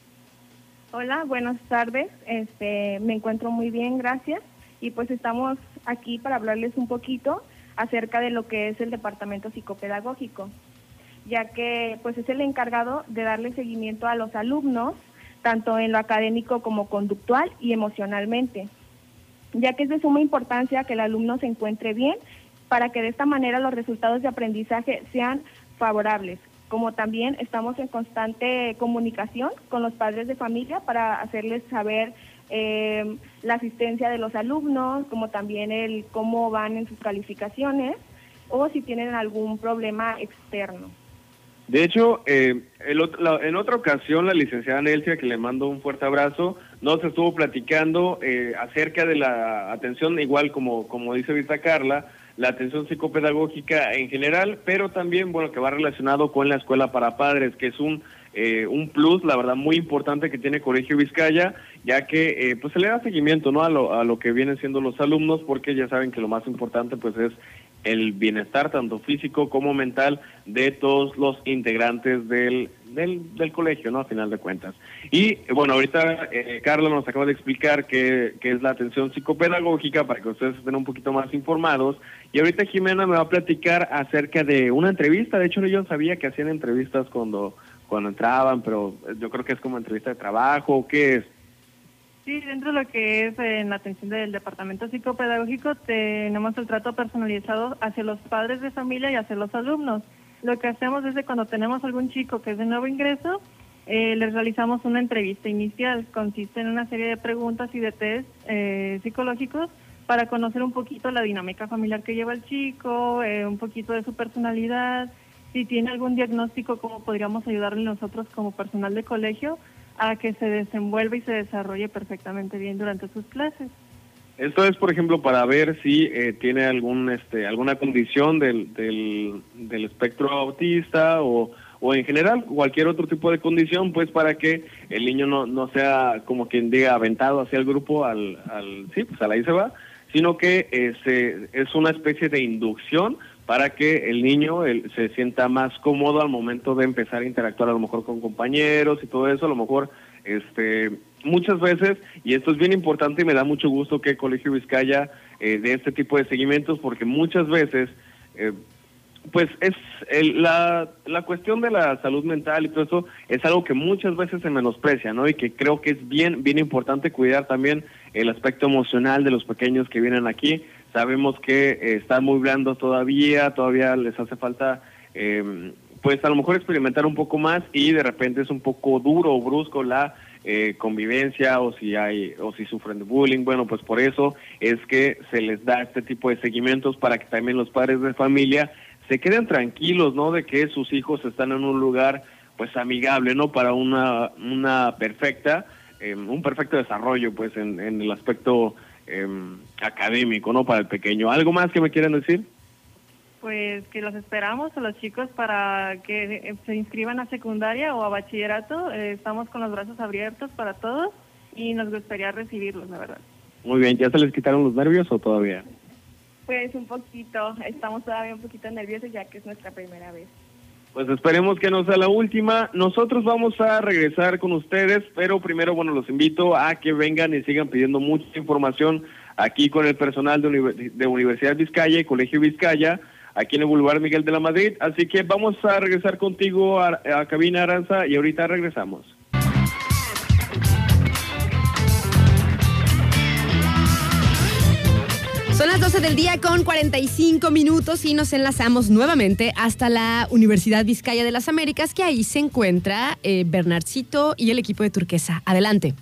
Hola, buenas tardes. Este, me encuentro muy bien, gracias. Y pues estamos aquí para hablarles un poquito acerca de lo que es el departamento psicopedagógico, ya que pues es el encargado de darle seguimiento a los alumnos, tanto en lo académico como conductual y emocionalmente, ya que es de suma importancia que el alumno se encuentre bien para que de esta manera los resultados de aprendizaje sean favorables. Como también estamos en constante comunicación con los padres de familia para hacerles saber eh, la asistencia de los alumnos, como también el cómo van en sus calificaciones o si tienen algún problema externo. De hecho, eh, en otra ocasión la licenciada Nelsia, que le mando un fuerte abrazo, nos estuvo platicando eh, acerca de la atención, igual como, como dice Vista Carla, la atención psicopedagógica en general, pero también, bueno, que va relacionado con la escuela para padres, que es un eh, un plus, la verdad, muy importante que tiene Colegio Vizcaya, ya que eh, pues se le da seguimiento ¿no? a, lo, a lo que vienen siendo los alumnos, porque ya saben que lo más importante pues es el bienestar tanto físico como mental de todos los integrantes del, del, colegio, ¿no? A final de cuentas. Y bueno, ahorita eh, Carla nos acaba de explicar qué, qué es la atención psicopedagógica para que ustedes estén un poquito más informados. Y ahorita Jimena me va a platicar acerca de una entrevista. De hecho, yo sabía que hacían entrevistas cuando cuando entraban, pero yo creo que es como entrevista de trabajo, ¿qué es? Sí, dentro de lo que es en la atención del departamento psicopedagógico tenemos el trato personalizado hacia los padres de familia y hacia los alumnos. Lo que hacemos es que cuando tenemos algún chico que es de nuevo ingreso, eh, les realizamos una entrevista inicial. Consiste en una serie de preguntas y de test eh, psicológicos para conocer un poquito la dinámica familiar que lleva el chico, eh, un poquito de su personalidad, si tiene algún diagnóstico, cómo podríamos ayudarle nosotros como personal de colegio a que se desenvuelva y se desarrolle perfectamente bien durante sus clases. Esto es, por ejemplo, para ver si eh, tiene algún, este, alguna condición del, del, del espectro autista o, o en general cualquier otro tipo de condición, pues para que el niño no, no sea como quien diga aventado hacia el grupo, al, al sí, pues a ahí se va, sino que este, es una especie de inducción para que el niño se sienta más cómodo al momento de empezar a interactuar a lo mejor con compañeros y todo eso, a lo mejor este muchas veces, y esto es bien importante y me da mucho gusto que Colegio Vizcaya eh, de este tipo de seguimientos, porque muchas veces, eh, pues es la, la cuestión de la salud mental y todo eso es algo que muchas veces se menosprecia, ¿no? Y que creo que es bien, bien importante cuidar también el aspecto emocional de los pequeños que vienen aquí. Sabemos que eh, están muy blandos todavía, todavía les hace falta... Eh, pues a lo mejor experimentar un poco más y de repente es un poco duro o brusco la eh, convivencia o si hay o si sufren de bullying. Bueno pues por eso es que se les da este tipo de seguimientos para que también los padres de familia se queden tranquilos no de que sus hijos están en un lugar pues amigable no para una una perfecta em, un perfecto desarrollo pues en, en el aspecto em, académico no para el pequeño algo más que me quieran decir pues que los esperamos a los chicos para que eh, se inscriban a secundaria o a bachillerato. Eh, estamos con los brazos abiertos para todos y nos gustaría recibirlos, la verdad. Muy bien, ¿ya se les quitaron los nervios o todavía? Pues un poquito, estamos todavía un poquito nerviosos ya que es nuestra primera vez. Pues esperemos que no sea la última. Nosotros vamos a regresar con ustedes, pero primero, bueno, los invito a que vengan y sigan pidiendo mucha información aquí con el personal de, Universidad Vizcaya y Colegio Vizcaya aquí en el Boulevard Miguel de la Madrid. Así que vamos a regresar contigo a, Cabina Aranza y ahorita regresamos. Son las 12 del día con 45 minutos y nos enlazamos nuevamente hasta la Universidad Vizcaya de las Américas, que ahí se encuentra eh, Bernardcito y el equipo de Turquesa. Adelante.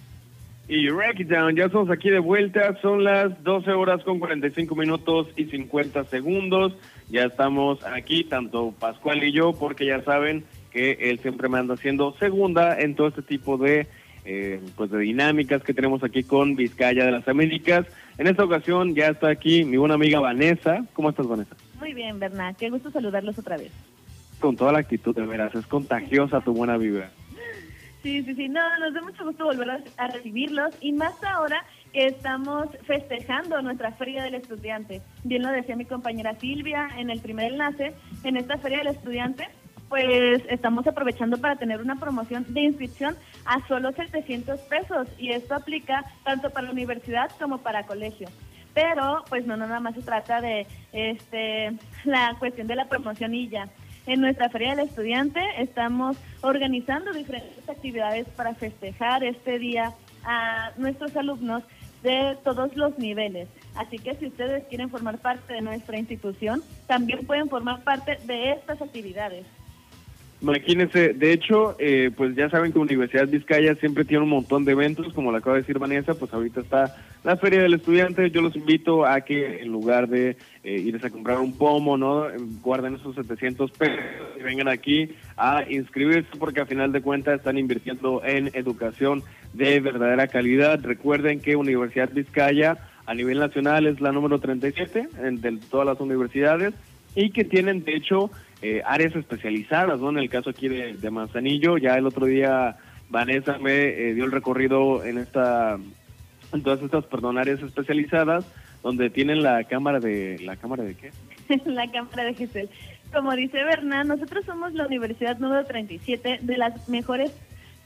Y Down, ya estamos aquí de vuelta, son las 12 horas con 45 minutos y 50 segundos. Ya estamos aquí, tanto Pascual y yo, porque ya saben que él siempre me anda haciendo segunda en todo este tipo de, eh, pues de dinámicas que tenemos aquí con Vizcaya de las Américas. En esta ocasión ya está aquí mi buena amiga Vanessa. ¿Cómo estás, Vanessa? Muy bien, Bernat. Qué gusto saludarlos otra vez. Con toda la actitud, de veras. Es contagiosa tu buena vibra. Sí, sí, sí. No, nos da mucho gusto volver a, recibirlos y más ahora que estamos festejando nuestra Feria del Estudiante. Bien lo decía mi compañera Silvia en el primer enlace, en esta Feria del Estudiante, pues estamos aprovechando para tener una promoción de inscripción a solo 700 pesos y esto aplica tanto para la universidad como para colegio. Pero pues no, nada más se trata de este la cuestión de la promoción y ya. En nuestra Feria del Estudiante estamos organizando diferentes actividades para festejar este día a nuestros alumnos de todos los niveles. Así que si ustedes quieren formar parte de nuestra institución, también pueden formar parte de estas actividades. Imagínense, de hecho, eh, pues ya saben que Universidad Vizcaya siempre tiene un montón de eventos, como lo acaba de decir Vanessa, pues ahorita está la Feria del Estudiante, yo los invito a que en lugar de eh, irse a comprar un pomo, ¿no? Guarden esos 700 pesos y vengan aquí a inscribirse porque a final de cuentas están invirtiendo en educación de verdadera calidad. Recuerden que Universidad Vizcaya a nivel nacional es la número 37 de todas las universidades y que tienen de hecho eh, áreas especializadas, ¿no? En el caso aquí de, Manzanillo, ya el otro día Vanessa me eh, dio el recorrido en esta, en todas estas, perdón, áreas especializadas, donde tienen la cámara de, ¿la cámara de qué? la cámara de Gesell. Como dice Bernard, nosotros somos la universidad número 37 de las mejores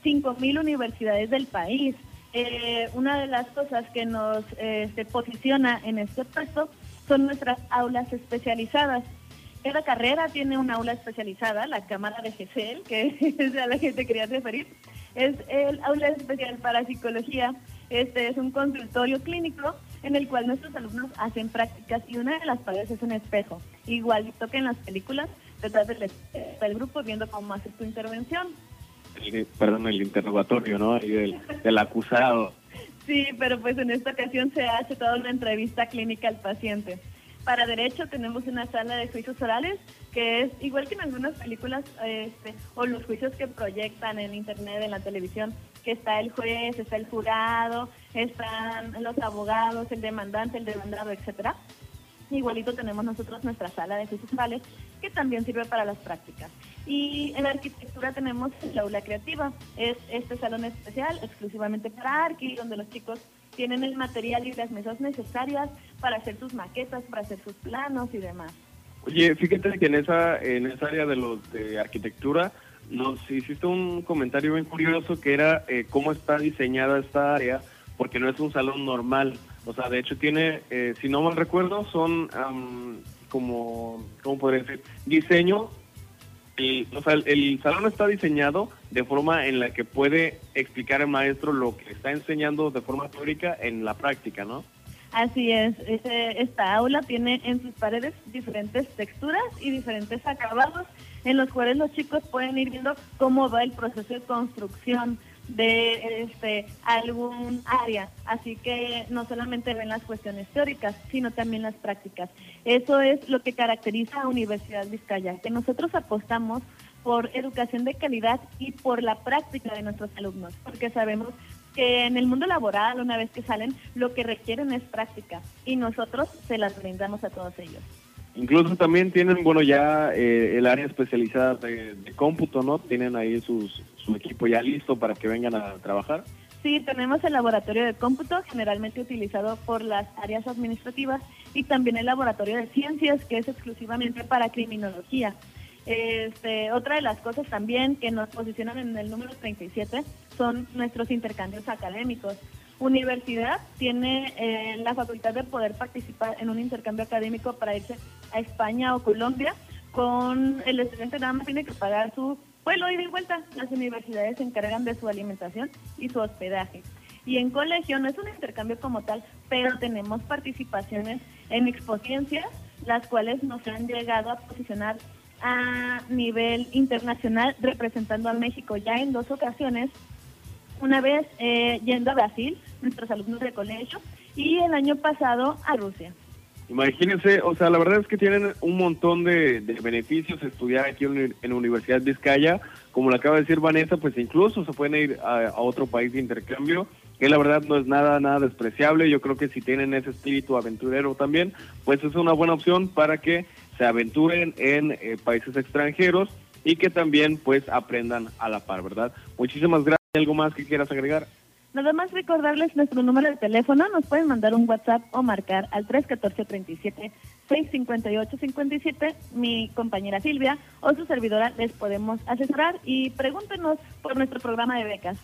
5.000 universidades del país. Eh, una de las cosas que nos se posiciona en este puesto son nuestras aulas especializadas. Cada carrera tiene una aula especializada, la Cámara de GESEL, que es a la que te quería referir. Es el aula especial para psicología. Este es un consultorio clínico en el cual nuestros alumnos hacen prácticas y una de las paredes es un espejo. Igualito que en las películas, detrás del, del grupo viendo cómo haces tu intervención. perdón, el interrogatorio, ¿no? del, del acusado. Sí, pero pues en esta ocasión se hace toda una entrevista clínica al paciente. Para derecho tenemos una sala de juicios orales, que es igual que en algunas películas este, o los juicios que proyectan en internet, en la televisión, que está el juez, está el jurado, están los abogados, el demandante, el demandado, etcétera. Igualito tenemos nosotros nuestra sala de juicios orales, que también sirve para las prácticas. Y en arquitectura tenemos el aula creativa. Es este salón especial exclusivamente para arqui, donde los chicos tienen el material y las mesas necesarias para hacer sus maquetas, para hacer sus planos y demás. Oye, fíjate que en esa, en esa área de los de arquitectura nos hiciste un comentario bien curioso que era eh, cómo está diseñada esta área, porque no es un salón normal. O sea, de hecho tiene, eh, si no mal recuerdo, son como, ¿cómo podría decir? Diseño. Y, o sea, el, salón está diseñado de forma en la que puede explicar el maestro lo que está enseñando de forma teórica en la práctica, ¿no? Así es, esta aula tiene en sus paredes diferentes texturas y diferentes acabados en los cuales los chicos pueden ir viendo cómo va el proceso de construcción de este algún área, así que no solamente ven las cuestiones teóricas, sino también las prácticas. Eso es lo que caracteriza a Universidad Vizcaya, que nosotros apostamos por educación de calidad y por la práctica de nuestros alumnos, porque sabemos que en el mundo laboral, una vez que salen, lo que requieren es práctica y nosotros se las brindamos a todos ellos. Incluso también tienen, bueno, ya eh, el área especializada de, cómputo, ¿no? Tienen ahí sus, su equipo ya listo para que vengan a trabajar. Sí, tenemos el laboratorio de cómputo, generalmente utilizado por las áreas administrativas, y también el laboratorio de ciencias, que es exclusivamente para criminología. Este, otra de las cosas también que nos posicionan en el número 37 son nuestros intercambios académicos. Universidad tiene eh, la facultad de poder participar en un intercambio académico para irse a España o Colombia. Con el estudiante nada más tiene que pagar su vuelo ida y vuelta. Las universidades se encargan de su alimentación y su hospedaje. Y en colegio no es un intercambio como tal, pero tenemos participaciones en exposiencias, las cuales nos han llegado a posicionar a nivel internacional representando a México ya en dos ocasiones una vez eh, yendo a Brasil, nuestros alumnos de colegio, y el año pasado a Rusia. Imagínense, o sea, la verdad es que tienen un montón de, beneficios estudiar aquí en, la Universidad Vizcaya. Como lo acaba de decir Vanessa, pues incluso se pueden ir a, otro país de intercambio, que la verdad no es nada, nada despreciable. Yo creo que si tienen ese espíritu aventurero también, pues es una buena opción para que se aventuren en eh, países extranjeros y que también pues aprendan a la par, ¿verdad? Muchísimas gracias. ¿Algo más que quieras agregar? Nada más recordarles nuestro número de teléfono. Nos pueden mandar un WhatsApp o marcar al 314-37-658-57. Mi compañera Silvia o su servidora les podemos asesorar y pregúntenos por nuestro programa de becas.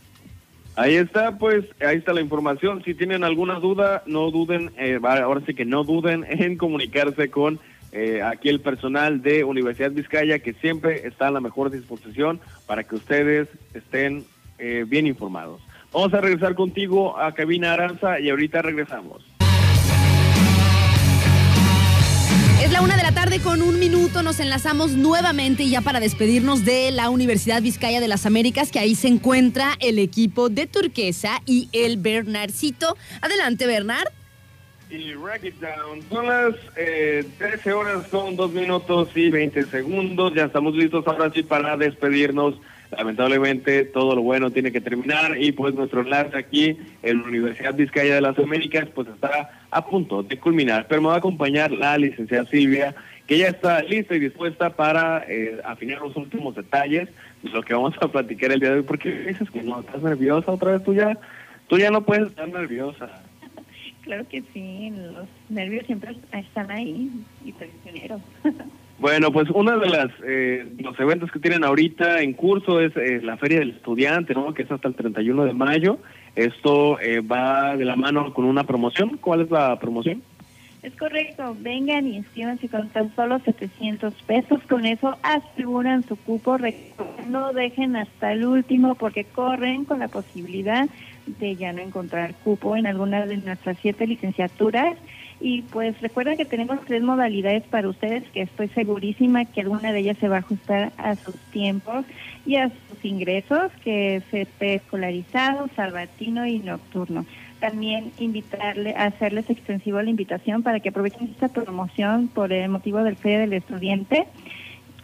Ahí está, pues, ahí está la información. Si tienen alguna duda, no duden, eh, ahora sí que no duden en comunicarse con eh, aquí el personal de Universidad Vizcaya, que siempre está a la mejor disposición para que ustedes estén eh, bien informados. Vamos a regresar contigo a Cabina Aranza y ahorita regresamos. Es la una de la tarde con un minuto, nos enlazamos nuevamente ya para despedirnos de la Universidad Vizcaya de las Américas, que ahí se encuentra el equipo de Turquesa y el Bernardcito. Adelante, Bernard. Y Rack It Down. Son las 13 eh, horas, son 2 minutos y 20 segundos. Ya estamos listos ahora sí para despedirnos lamentablemente todo lo bueno tiene que terminar y pues nuestro enlace aquí en la Universidad Vizcaya de las Américas pues está a punto de culminar, pero me va a acompañar la licenciada Silvia que ya está lista y dispuesta para eh, afinar los últimos detalles de lo que vamos a platicar el día de hoy, porque dices que no, estás nerviosa otra vez tú ya, tú ya no puedes estar nerviosa. Claro que sí, los nervios siempre están ahí y traicioneros. Bueno, pues uno de las eh, los eventos que tienen ahorita en curso es eh, la Feria del Estudiante, ¿no? Que es hasta el 31 de mayo. Esto eh, va de la mano con una promoción. ¿Cuál es la promoción? Es correcto, vengan y inscríbanse con tan solo 700 pesos. Con eso aseguran su cupo. No dejen hasta el último porque corren con la posibilidad de ya no encontrar cupo en alguna de nuestras siete licenciaturas. Y pues recuerden que tenemos tres modalidades para ustedes, que estoy segurísima que alguna de ellas se va a ajustar a sus tiempos y a sus ingresos, que es escolarizado, salvatino y nocturno. También invitarle hacerles extensivo la invitación para que aprovechen esta promoción por el motivo del Feria del Estudiante.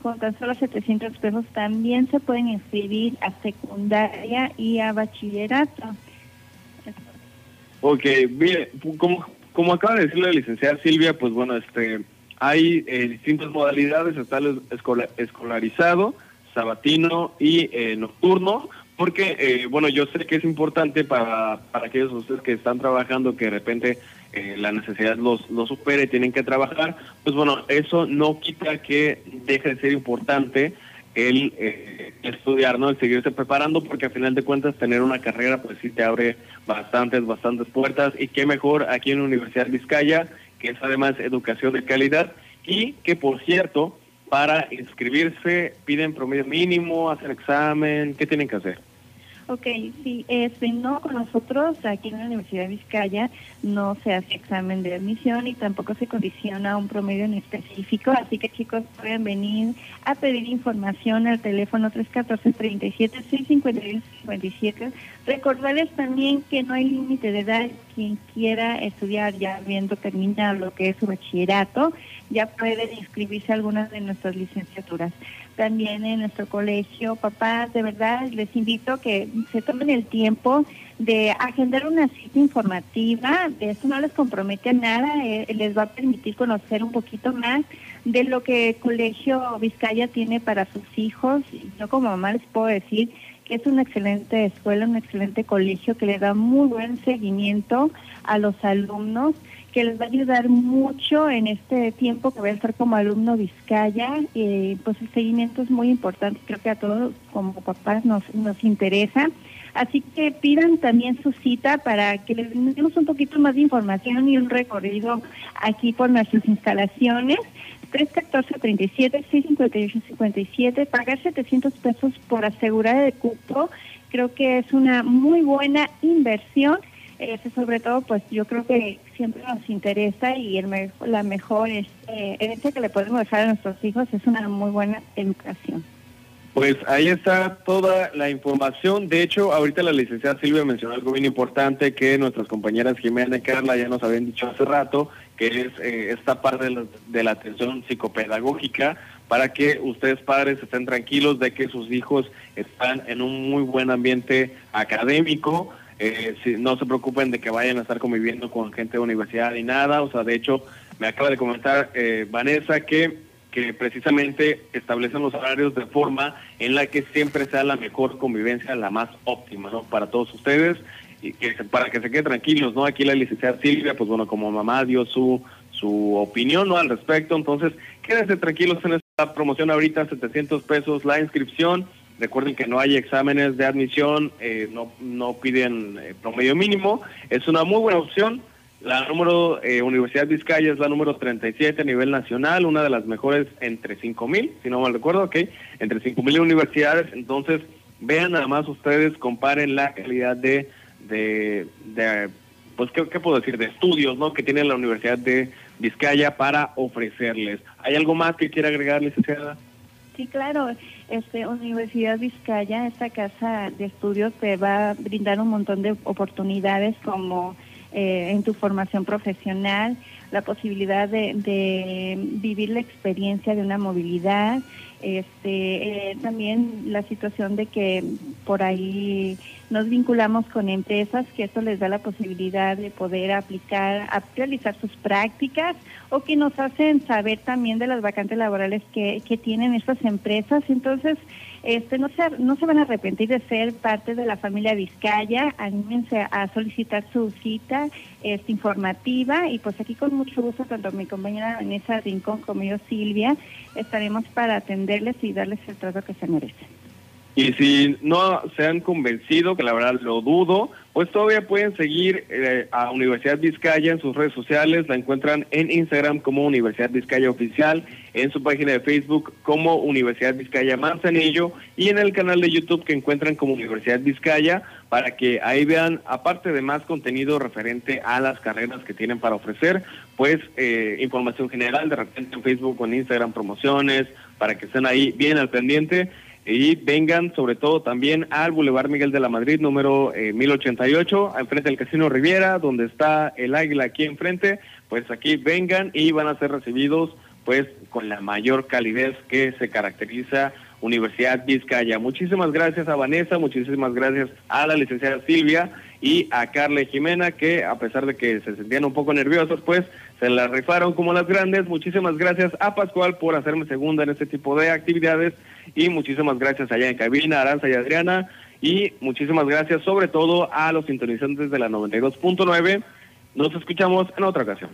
Con tan solo 700 pesos también se pueden inscribir a secundaria y a bachillerato. Ok, mire, como como acaba de decir la licenciada Silvia, pues bueno, este hay eh, distintas modalidades, está el escolarizado, sabatino y eh, nocturno, porque, eh, bueno, yo sé que es importante para, para aquellos de ustedes que están trabajando, que de repente eh, la necesidad los, los supere, tienen que trabajar, pues bueno, eso no quita que deje de ser importante el eh, estudiar, ¿no? El seguirse preparando, porque al final de cuentas tener una carrera, pues sí te abre bastantes, bastantes puertas. Y qué mejor aquí en la Universidad Vizcaya, que es además educación de calidad, y que por cierto, para inscribirse piden promedio mínimo, hacer examen, ¿qué tienen que hacer? Ok, sí, este, no, con nosotros aquí en la Universidad de Vizcaya no se hace examen de admisión y tampoco se condiciona un promedio en específico, así que chicos pueden venir a pedir información al teléfono 314-37-651-57. Recordarles también que no hay límite de edad, quien quiera estudiar ya habiendo terminado lo que es su bachillerato, ya puede inscribirse a algunas de nuestras licenciaturas también en nuestro colegio. Papás, de verdad, les invito que se tomen el tiempo de agendar una cita informativa. De eso no les compromete a nada, eh, les va a permitir conocer un poquito más de lo que el Colegio Vizcaya tiene para sus hijos. Yo como mamá les puedo decir que es una excelente escuela, un excelente colegio que le da muy buen seguimiento a los alumnos que les va a ayudar mucho en este tiempo que voy a estar como alumno Vizcaya. y pues el seguimiento es muy importante, creo que a todos como papás nos, nos interesa. Así que pidan también su cita para que les demos un poquito más de información y un recorrido aquí por nuestras instalaciones. 314-37-658-57, pagar 700 pesos por asegurar el cupo, creo que es una muy buena inversión eso sobre todo, pues yo creo que siempre nos interesa y el la mejor este, herencia que le podemos dejar a nuestros hijos es una muy buena educación. Pues ahí está toda la información. De hecho, ahorita la licenciada Silvia mencionó algo bien importante que nuestras compañeras Jimena y Carla ya nos habían dicho hace rato, que es eh, esta parte de la, de la atención psicopedagógica para que ustedes padres estén tranquilos de que sus hijos están en un muy buen ambiente académico eh, si, no se preocupen de que vayan a estar conviviendo con gente de universidad ni nada. O sea, de hecho, me acaba de comentar eh, Vanessa que, que precisamente establecen los horarios de forma en la que siempre sea la mejor convivencia, la más óptima, ¿no? Para todos ustedes y que para que se queden tranquilos, ¿no? Aquí la licenciada Silvia, pues bueno, como mamá dio su su opinión ¿no? al respecto, entonces quédense tranquilos en esta promoción ahorita, 700 pesos la inscripción, Recuerden que no hay exámenes de admisión, eh, no, no piden eh, promedio mínimo. Es una muy buena opción. La número eh, Universidad Vizcaya es la número 37 a nivel nacional, una de las mejores entre 5.000, si no mal recuerdo, ok, entre 5.000 universidades. Entonces, vean nada más ustedes, comparen la calidad de, de, de pues, ¿qué, ¿qué, puedo decir? De estudios, ¿no? Que tiene la Universidad de Vizcaya para ofrecerles. ¿Hay algo más que quiera agregar, licenciada? Sí, claro. Este, Universidad Vizcaya, esta casa de estudios te va a brindar un montón de oportunidades como eh, en tu formación profesional, la posibilidad de, de, vivir la experiencia de una movilidad, este, eh, también la situación de que por ahí nos vinculamos con empresas, que esto les da la posibilidad de poder aplicar, a realizar sus prácticas o que nos hacen saber también de las vacantes laborales que, que tienen estas empresas. Entonces, este, no, se, no se van a arrepentir de ser parte de la familia Vizcaya, anímense a solicitar su cita este, informativa y pues aquí con mucho gusto, tanto mi compañera Vanessa Rincón como yo Silvia, estaremos para atenderles y darles el trato que se merecen. Y si no se han convencido, que la verdad lo dudo, pues todavía pueden seguir eh, a Universidad Vizcaya en sus redes sociales. La encuentran en Instagram como Universidad Vizcaya Oficial, en su página de Facebook como Universidad Vizcaya Manzanillo y en el canal de YouTube que encuentran como Universidad Vizcaya para que ahí vean, aparte de más contenido referente a las carreras que tienen para ofrecer, pues eh, información general, de repente en Facebook o en Instagram promociones, para que estén ahí bien al pendiente. Y vengan sobre todo también al Boulevard Miguel de la Madrid número 1088, eh, enfrente del Casino Riviera, donde está el Águila aquí enfrente, pues aquí vengan y van a ser recibidos pues con la mayor calidez que se caracteriza Universidad Vizcaya. Muchísimas gracias a Vanessa, muchísimas gracias a la licenciada Silvia y a Carla Jimena, que a pesar de que se sentían un poco nerviosos, pues se la rifaron como las grandes. Muchísimas gracias a Pascual por hacerme segunda en este tipo de actividades y muchísimas gracias allá en cabina, Aranza y Adriana y muchísimas gracias sobre todo a los sintonizantes de la 92.9 Nos escuchamos en otra ocasión.